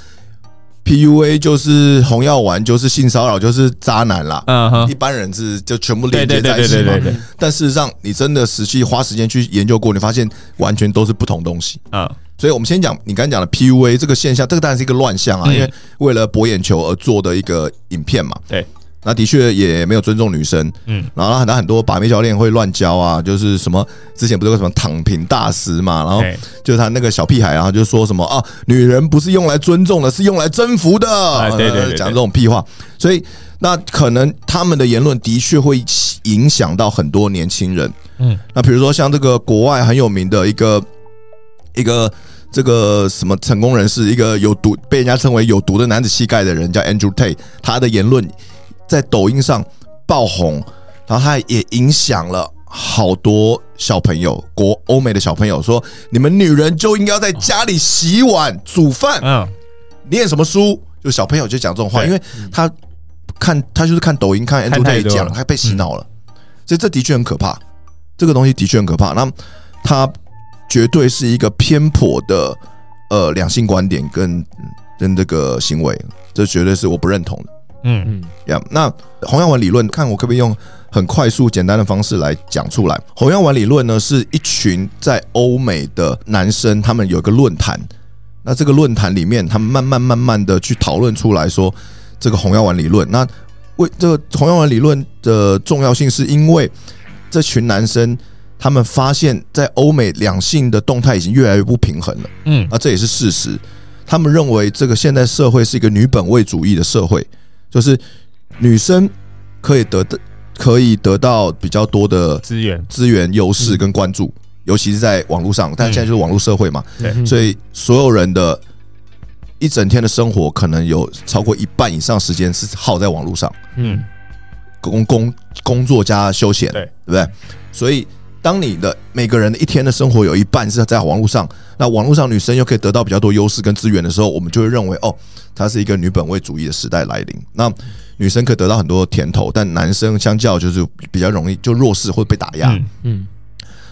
，PUA 就是红药丸，就是性骚扰，就是渣男啦。嗯哼一，般人是就全部连接在一起嘛但事实上，你真的实际花时间去研究过，你发现完全都是不同东西。嗯所以我们先讲你刚才讲的 PUA 这个现象，这个当然是一个乱象啊，嗯因为为了博眼球而做的一个影片嘛。对，那的确也没有尊重女生，嗯。然后很多很多把妹教练会乱教啊，就是什么之前不是有个什么躺平大师嘛，然后就是他那个小屁孩，然后就说什么啊，女人不是用来尊重的，是用来征服的，对对对对。呃讲这种屁话，所以那可能他们的言论的确会影响到很多年轻人。嗯。那比如说像这个国外很有名的一个一个这个什么成功人士，一个有毒被人家称为有毒的男子气概的人，叫 Andrew Tate，他的言论在抖音上爆红，然后他也影响了。好多小朋友，国欧美的小朋友说：“你们女人就应该要在家里洗碗、煮饭，嗯，念什么书？”就小朋友就讲这种话，因为他看他就是看抖音看 Tate 多了讲，他被洗脑了，所以这的确很可怕。这个东西的确很可怕。那他绝对是一个偏颇的呃两性观点跟嗯跟这个行为，这绝对是我不认同的。嗯嗯呀那红药丸理论，看我可不可以用很快速简单的方式来讲出来。红药丸理论呢，是一群在欧美的男生，他们有一个论坛。那这个论坛里面，他们慢慢慢慢的去讨论出来说，这个红药丸理论。那为这个红药丸理论的重要性，是因为这群男生他们发现，在欧美两性的动态已经越来越不平衡了。嗯啊，这也是事实。他们认为这个现代社会是一个女本位主义的社会，就是女生可以得的可以得到比较多的资源，资源优势跟关注，尤其是在网络上。但现在就是网络社会嘛，对。嗯。所以所有人的一整天的生活可能有超过一半以上时间是耗在网络上，嗯。工工工作加休闲，对。对不对？所以当你的每个人的一天的生活有一半是在网络上，那网络上女生又可以得到比较多优势跟资源的时候，我们就会认为哦，它是一个女本位主义的时代来临。那女生可以得到很多甜头，但男生相较就是比较容易就弱势或被打压。嗯嗯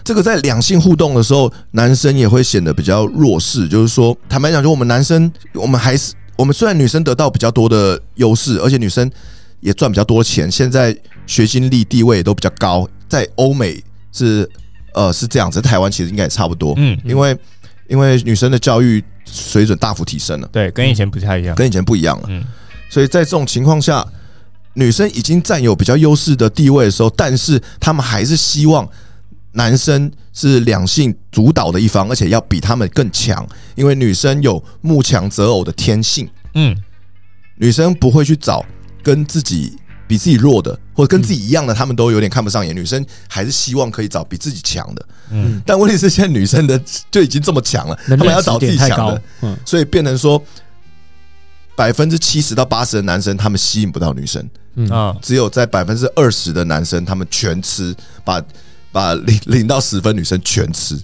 这个在两性互动的时候，男生也会显得比较弱势。就是说，坦白讲，就我们男生，我们还是我们虽然女生得到比较多的优势，而且女生也赚比较多钱，现在学经历地位也都比较高，在欧美是呃是这样子，在台湾其实应该也差不多，嗯，因为因为女生的教育水准大幅提升了，对，跟以前不太一样。跟以前不一样了。嗯所以在这种情况下，女生已经占有比较优势的地位的时候，但是他们还是希望男生是两性主导的一方，而且要比他们更强，因为女生有慕强择偶的天性，嗯女生不会去找跟自己。比自己弱的，或者跟自己一样的，他们都有点看不上眼。女生还是希望可以找比自己强的，嗯。但问题是现在女生的就已经这么强了，他们要找自己强的，，嗯。所以变成说，百分之七十到八十的男生他们吸引不到女生，嗯。啊，只有在百分之二十的男生他们全吃，把把零零到十分女生全吃。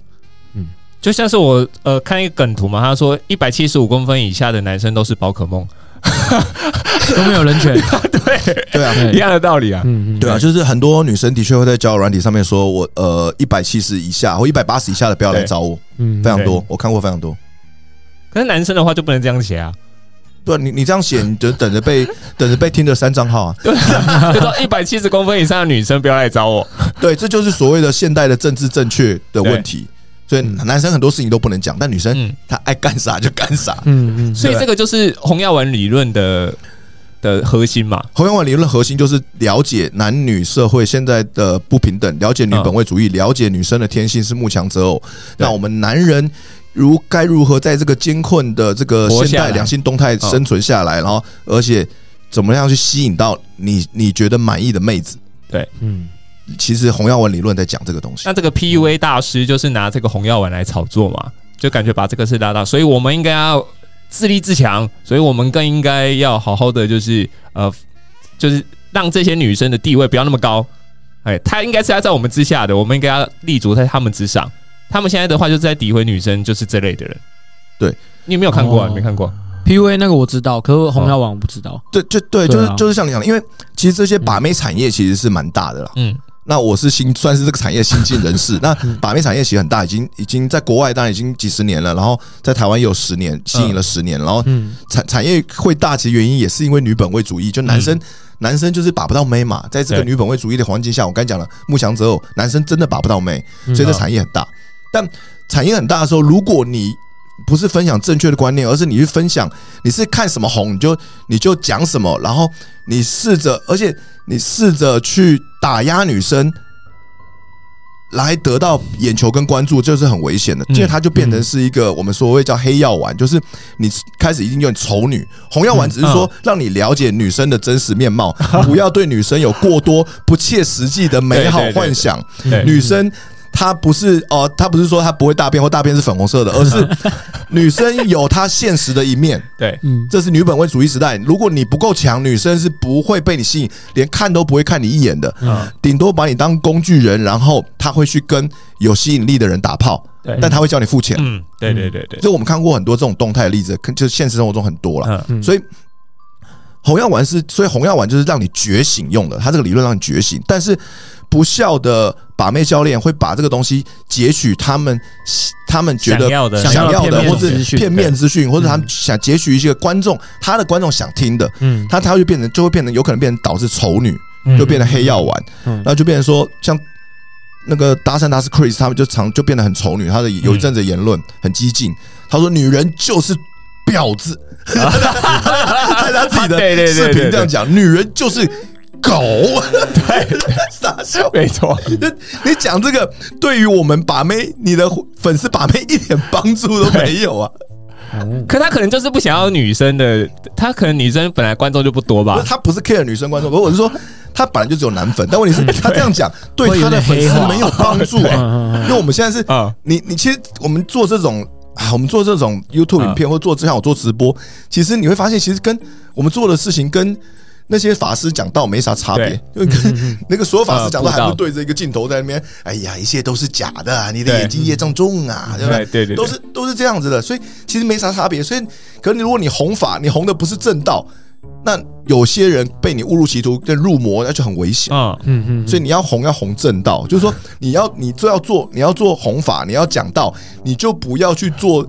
就像是我呃看一个梗图嘛，他说一百七十五公分以下的男生都是宝可梦，都没有人权，对对啊，对一样的道理啊。嗯嗯对啊，就是很多女生的确会在交友软体上面说，我呃一百七十以下或一百八十以下的不要来对找我，嗯非常多，我看过非常多。可是男生的话就不能这样写啊，对啊，你你这样写，你就等着被 等着被听的三账号啊。就说一百七十公分以上的女生不要来找我。对，这就是所谓的现代的政治正确的问题。所以男生很多事情都不能讲，但女生嗯，她爱干啥就干啥。嗯嗯。所以这个就是红药丸理论的的核心嘛。红药丸理论核心就是了解男女社会现在的不平等，了解女本位主义，了解女生的天性是慕强择偶。对。那我们男人如该如何在这个艰困的这个现代两性动态生存下来，然后而且怎么样去吸引到你你觉得满意的妹子？对。嗯其实红药丸理论在讲这个东西那。这个 PUA 大师就是拿这个红药丸来炒作嘛，就感觉把这个事拉大，所以我们应该要自立自强，所以我们更应该要好好的就是呃，就是让这些女生的地位不要那么高。哎，她应该是要在我们之下的，我们应该要立足在他们之上。他们现在的话就是在诋毁女生，就是这类的人。对你有没有看过啊？没看过？，PUA 那个我知道，可是红药丸我不知道。对，就对，就是啊就是像你讲的，因为其实这些把妹产业其实是蛮大的啦。嗯，那我是新算是这个产业新进人士。那把妹产业其实很大，已经已经在国外当然已经几十年了，然后在台湾也有十年，吸引了十年，然后嗯产产业会大，其实原因也是因为女本位主义，就男生、男生就是把不到妹嘛，在这个女本位主义的环境下，我刚才讲了慕强择偶，男生真的把不到妹，嗯所以这产业很大。但产业很大的时候，如果你不是分享正确的观念，而是你去分享，你是看什么红你就你就讲什么，然后你试着，而且你试着去打压女生，来得到眼球跟关注，这是很危险的，嗯。因为它就变成是一个我们所谓叫黑药丸，就是你开始一定用丑女，红药丸只是说让你了解女生的真实面貌，不要对女生有过多不切实际的美好幻想。女生她不是哦，她不是说她不会大便或大便是粉红色的，而是 女生有她现实的一面。对，嗯这是女本位主义时代，如果你不够强，女生是不会被你吸引，连看都不会看你一眼的，嗯，顶多把你当工具人，然后她会去跟有吸引力的人打炮，对，但他会叫你付钱。嗯，对对对对，所以我们看过很多这种动态的例子，就是现实生活中很多了。所以红药丸是，所以红药丸就是让你觉醒用的，它这个理论让你觉醒。但是不孝的把妹教练会把这个东西截取他们他们觉得想要的想要的，或者片面资讯，或者他们嗯想截取一些观众他的观众想听的，嗯，他他会变成就会变成有可能变成导致丑女，嗯。就变成黑药丸，嗯。然后就变成说像。那个达山达斯 Chris 他们就常就变得很丑女，他的有一阵子言论很激进，他说女人就是婊子，在他自己的视频这样讲，女人就是狗，对，傻笑。没错，你讲这个对于我们把妹，你的粉丝把妹一点帮助都没有啊！哦可他可能就是不想要女生的，他可能女生本来观众就不多吧。不是，他不是 care 女生观众，我是说他本来就只有男粉，但问题是，他这样讲对他的粉丝没有帮助啊。因为我们现在是啊，你你其实我们做这种啊，我们做这种 YouTube 影片或做像我做直播，其实你会发现，其实跟我们做的事情跟那些法师讲道没啥差别，因为跟那个所有法师讲道还不对着一个镜头在那边，哎呀，一切都是假的啊，你的眼睛业障重啊，对不对？对对对都是都是这样子的，所以其实没啥差别。所以，可你如果你弘法，你弘的不是正道，那有些人被你误入歧途，跟入魔，那就很危险。啊，嗯嗯，所以你要红要红正道，就是说你要你就要做你要做弘法，你要讲道，你就不要去做，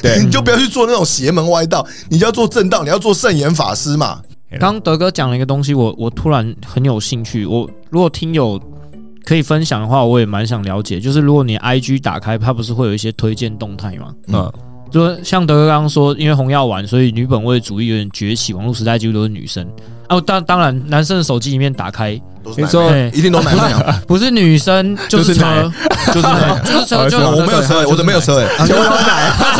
对 你就不要去做那种邪门歪道，你就要做正道，你要做圣严法师嘛。刚刚德哥讲了一个东西，我我突然很有兴趣。我如果听友可以分享的话，我也蛮想了解。就是如果你 IG 打开，它不是会有一些推荐动态吗？嗯，就像德哥刚刚说，因为红药丸，所以女本位主义有点崛起，网络时代几乎都是女生。啊，当当然，男生的手机里面打开。你说对一定都男生啊，不是女生就是车，就是奶就是车，就我没有车，我的没有。车哎，真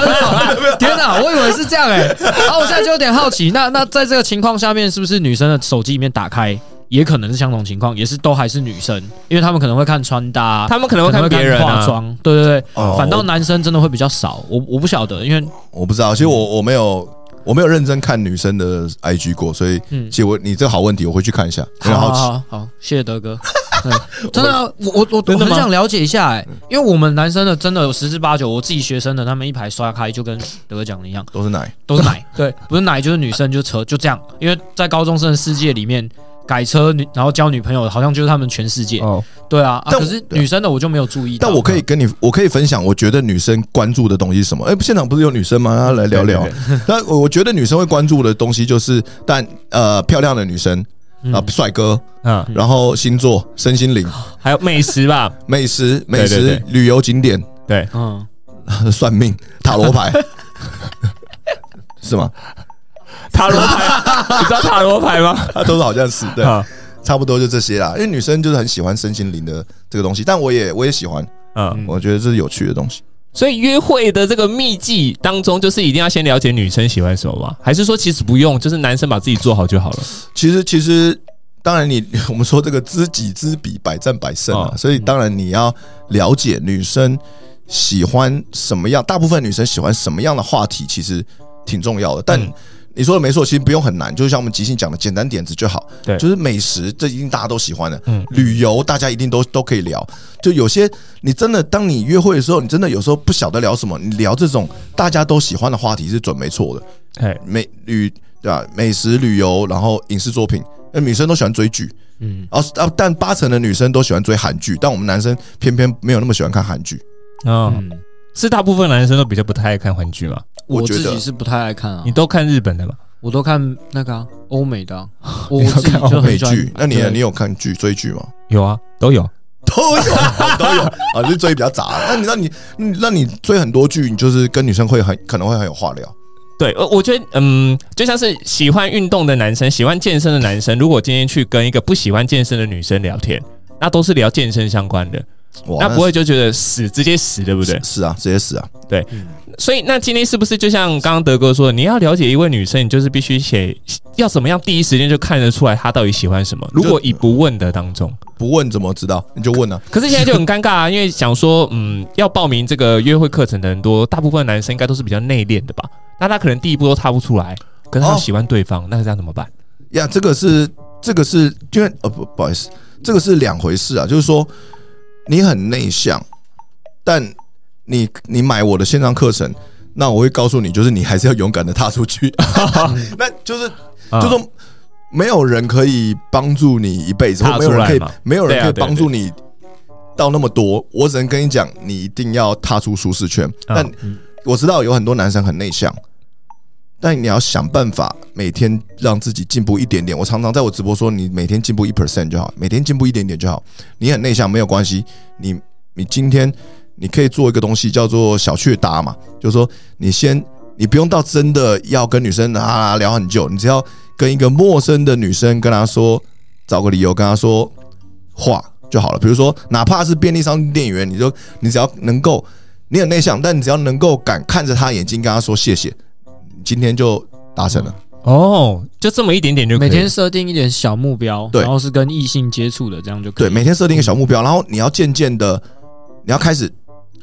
的，天哪！我以为是这样哎、然后我现在就有点好奇，那那在这个情况下面，是不是女生的手机里面打开，也可能是相同情况，也是都还是女生，因为他们可能会看穿搭，他们可能会看别人啊，化妆，对对对，哦反倒男生真的会比较少，我我不晓得，因为我不知道，其实我我没有我没有认真看女生的 IG 过，所以嗯。其实我你这个好问题，我回去看一下，很好奇。好好好，谢谢德哥。对 真的啊，我我我我很想了解一下哎、因为我们男生的真的有十之八九，我自己学生的他们一排刷开就跟德哥讲的一样，都是奶，都是奶，对，不是奶就是女生就是车，就这样。因为在高中生的世界里面，改车女然后交女朋友，好像就是他们全世界。哦，对啊，啊但可是女生的我就没有注意到。但我可以跟你，我可以分享，我觉得女生关注的东西是什么？哎、现场不是有女生吗？那来聊聊对。那 我我觉得女生会关注的东西就是，但呃，漂亮的女生嗯啊，帅哥，嗯，然后星座、身心灵、还有美食吧，美食、美食对对、旅游景点、对，嗯，算命、塔罗牌，是吗？塔罗牌，你知道塔罗牌吗？它都是好像是对，啊差不多就这些啦。因为女生就是很喜欢身心灵的这个东西，但我也我也喜欢，嗯，我觉得这是有趣的东西。所以约会的这个秘籍当中，就是一定要先了解女生喜欢什么吗？还是说其实不用，就是男生把自己做好就好了？其实其实当然你 我们说这个知己知彼，百战百胜啊，哦所以当然你要了解女生喜欢什么样，大部分女生喜欢什么样的话题，其实挺重要的。但嗯你说的没错，其实不用很难，就像我们即兴讲的简单点子就好。对就是美食，这一定大家都喜欢的。嗯旅游大家一定都都可以聊。就有些你真的当你约会的时候，你真的有时候不晓得聊什么，你聊这种大家都喜欢的话题是准没错的。哎，美旅对吧？美食、旅游，然后影视作品，那女生都喜欢追剧，嗯，然后啊，但八成的女生都喜欢追韩剧，但我们男生偏偏没有那么喜欢看韩剧。嗯，嗯，是大部分男生都比较不太爱看韩剧吗？我我觉得自己是不太爱看啊你，都看日本的嘛？我都看那个啊欧美的啊，我自己就很喜欢剧，那你对你有看剧追剧吗？有啊，都有。都有，都有啊，就是追比较杂。那你那你你那你追很多剧，你就是跟女生会很可能会很有话聊。对，我我觉得，嗯，就像是喜欢运动的男生，喜欢健身的男生，如果今天去跟一个不喜欢健身的女生聊天，那都是聊健身相关的，哇，那不会就觉得死，直接死，对不对？是啊，直接死啊。对所以，那今天是不是就像刚刚德哥说的，你要了解一位女生，你就是必须写要怎么样第一时间就看得出来她到底喜欢什么？如果以不问的当中，不问怎么知道？你就问啊。可是现在就很尴尬啊，因为想说，嗯，要报名这个约会课程的人多，大部分男生应该都是比较内敛的吧？那他可能第一步都踏不出来，可是他哦喜欢对方，那这样怎么办？呀，这个是这个是因为呃不不好意思，这个是两回事啊。就是说你很内向，但你你买我的线上课程，那我会告诉你，就是你还是要勇敢的踏出去。那就是啊就说没有人可以帮助你一辈子，或没有人可以没有人可以帮助你到那么多，我只能跟你讲，你一定要踏出舒适圈。啊但我知道有很多男生很内向，但你要想办法每天让自己进步一点点。我常常在我直播说，你每天进步一 percent 就好，每天进步一点点就好。你很内向没有关系，你你今天你可以做一个东西叫做小雀搭嘛，就是说你先你不用到真的要跟女生啊聊很久，你只要跟一个陌生的女生跟她说，找个理由跟她说话就好了。比如说，哪怕是便利商店员，你就你只要能够，你很内向，但你只要能够敢看着她眼睛跟她说谢谢，今天就达成了。哦，就这么一点点就可以每天设定一点小目标，对然后是跟异性接触的，这样就可以。对，每天设定一个小目标，然后你要渐渐的，你要开始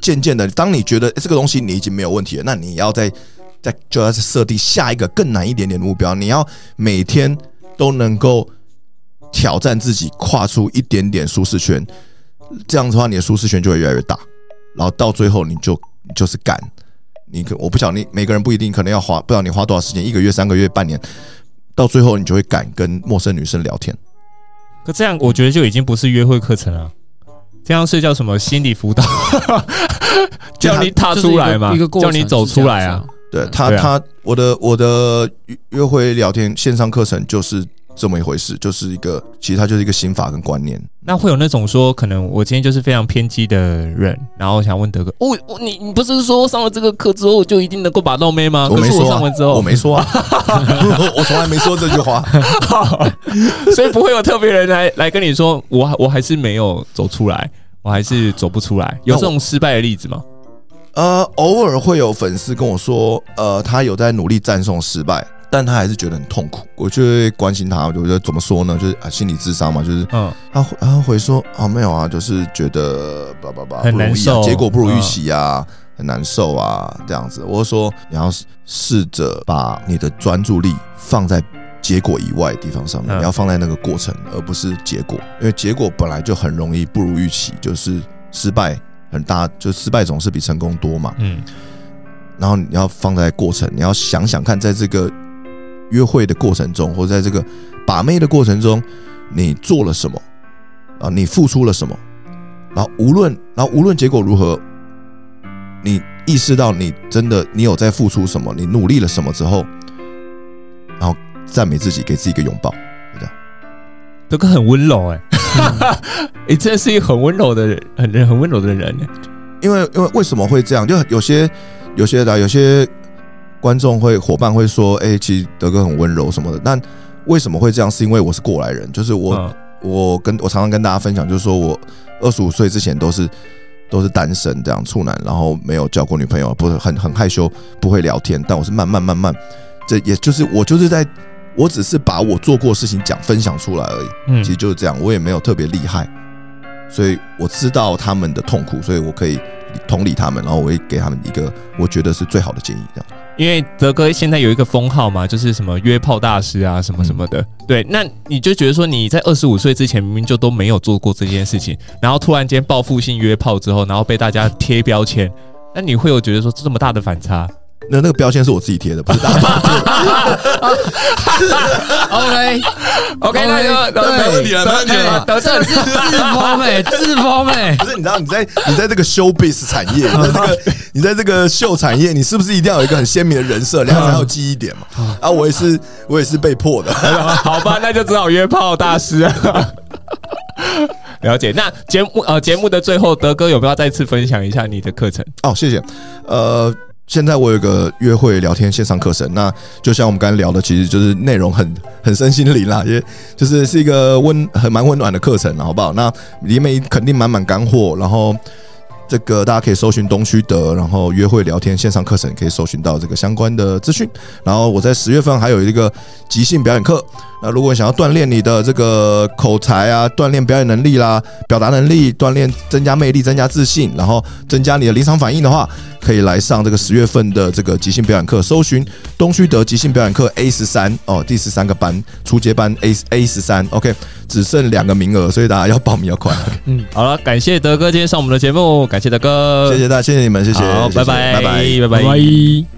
渐渐的，当你觉得诶这个东西你已经没有问题了，那你要再再就要设定下一个更难一点点的目标，你要每天都能够挑战自己，跨出一点点舒适圈，这样子的话，你的舒适圈就会越来越大，然后到最后你就你就是干。你可我不晓得你每个人不一定可能要花不知道你花多少时间，一个月、三个月、半年，到最后你就会敢跟陌生女生聊天。可这样我觉得就已经不是约会课程了，这样是叫什么心理辅导？叫你踏出来嘛一个，过程叫你走出来啊！对他，他我的我的约约会聊天线上课程就是这么一回事，就是一个其实它就是一个心法跟观念。那会有那种说，可能我今天就是非常偏激的人，然后想问德哥，哦，我你你不是说上了这个课之后就一定能够把到妹吗？我没说、啊我上完之，后，我没说啊，我从来没说这句话。所以不会有特别人来来跟你说，我我还是没有走出来，我还是走不出来。有这种失败的例子吗？呃，偶尔会有粉丝跟我说，呃，他有在努力战胜失败，但他还是觉得很痛苦。我就会关心他，我觉得怎么说呢？就是啊，心理智商嘛，就是嗯，他会他会说啊，没有啊，就是觉得叭叭叭很不容易啊难受结果不如预期啊，很难受啊，这样子。我就说你要试着把你的专注力放在结果以外的地方上面，嗯你要放在那个过程，而不是结果，因为结果本来就很容易不如预期，就是失败很大，就失败总是比成功多嘛。嗯，然后你要放在过程，你要想想看，在这个约会的过程中，或者在这个把妹的过程中，你做了什么啊？你付出了什么？然后无论然后无论结果如何，你意识到你真的你有在付出什么，你努力了什么之后，然后赞美自己，给自己一个拥抱。就这样德哥很温柔哎、你、真的是一个很温柔的人，很很温柔的人、欸。因为因为为什么会这样？就有些有些的有些观众会伙伴会说，哎、其实德哥很温柔什么的。但为什么会这样？是因为我是过来人，就是我、嗯我跟我常常跟大家分享，就是说我二十五岁之前都是都是单身这样处男，然后没有交过女朋友，不是很很害羞，不会聊天。但我是慢慢慢慢，这也就是我就是在我只是把我做过的事情讲分享出来而已。嗯其实就是这样，我也没有特别厉害，所以我知道他们的痛苦，所以我可以同理他们，然后我会给他们一个我觉得是最好的建议。这样，因为德哥现在有一个封号嘛，就是什么约炮大师啊，什么什么的。对，那你就觉得说你在二十五岁之前明明就都没有做过这件事情，然后突然间报复性约炮之后，然后被大家贴标签，那你会有觉得说这么大的反差？那那个标签是我自己贴的，不是大家贴的。OK OK，那就对没问题了没问题了德正这是自封哎，自封哎，不是，你知道你在你在这个 showbiz 产业，你在这个你在这个秀产业，你是不是一定要有一个很鲜明的人设，然后才有记忆点嘛？啊，我也是我也是被迫的。好吧，那就只好约炮大师啊。了解。那节目呃节目的最后，德哥有没有要再次分享一下你的课程？哦，谢谢。呃，现在我有个约会聊天线上课程，那就像我们刚才聊的，其实就是内容很很身心灵啦，也就是是一个温很蛮温暖的课程，好不好？那里面肯定满满干货，然后。这个大家可以搜寻东区德，然后约会聊天线上课程可以搜寻到这个相关的资讯。然后我在十月份还有一个即兴表演课，那如果想要锻炼你的这个口才啊，锻炼表演能力啦、表达能力，锻炼增加魅力、增加自信，然后增加你的临场反应的话，可以来上这个十月份的这个即兴表演课，搜寻东区德即兴表演课 A 十三哦，第十三个班初阶班 A A 十三，OK，只剩两个名额，所以大家要报名要快。嗯，好了，感谢德哥今天上我们的节目，感谢德哥，谢谢大家，谢谢你们，谢谢，好，拜拜。拜拜。拜。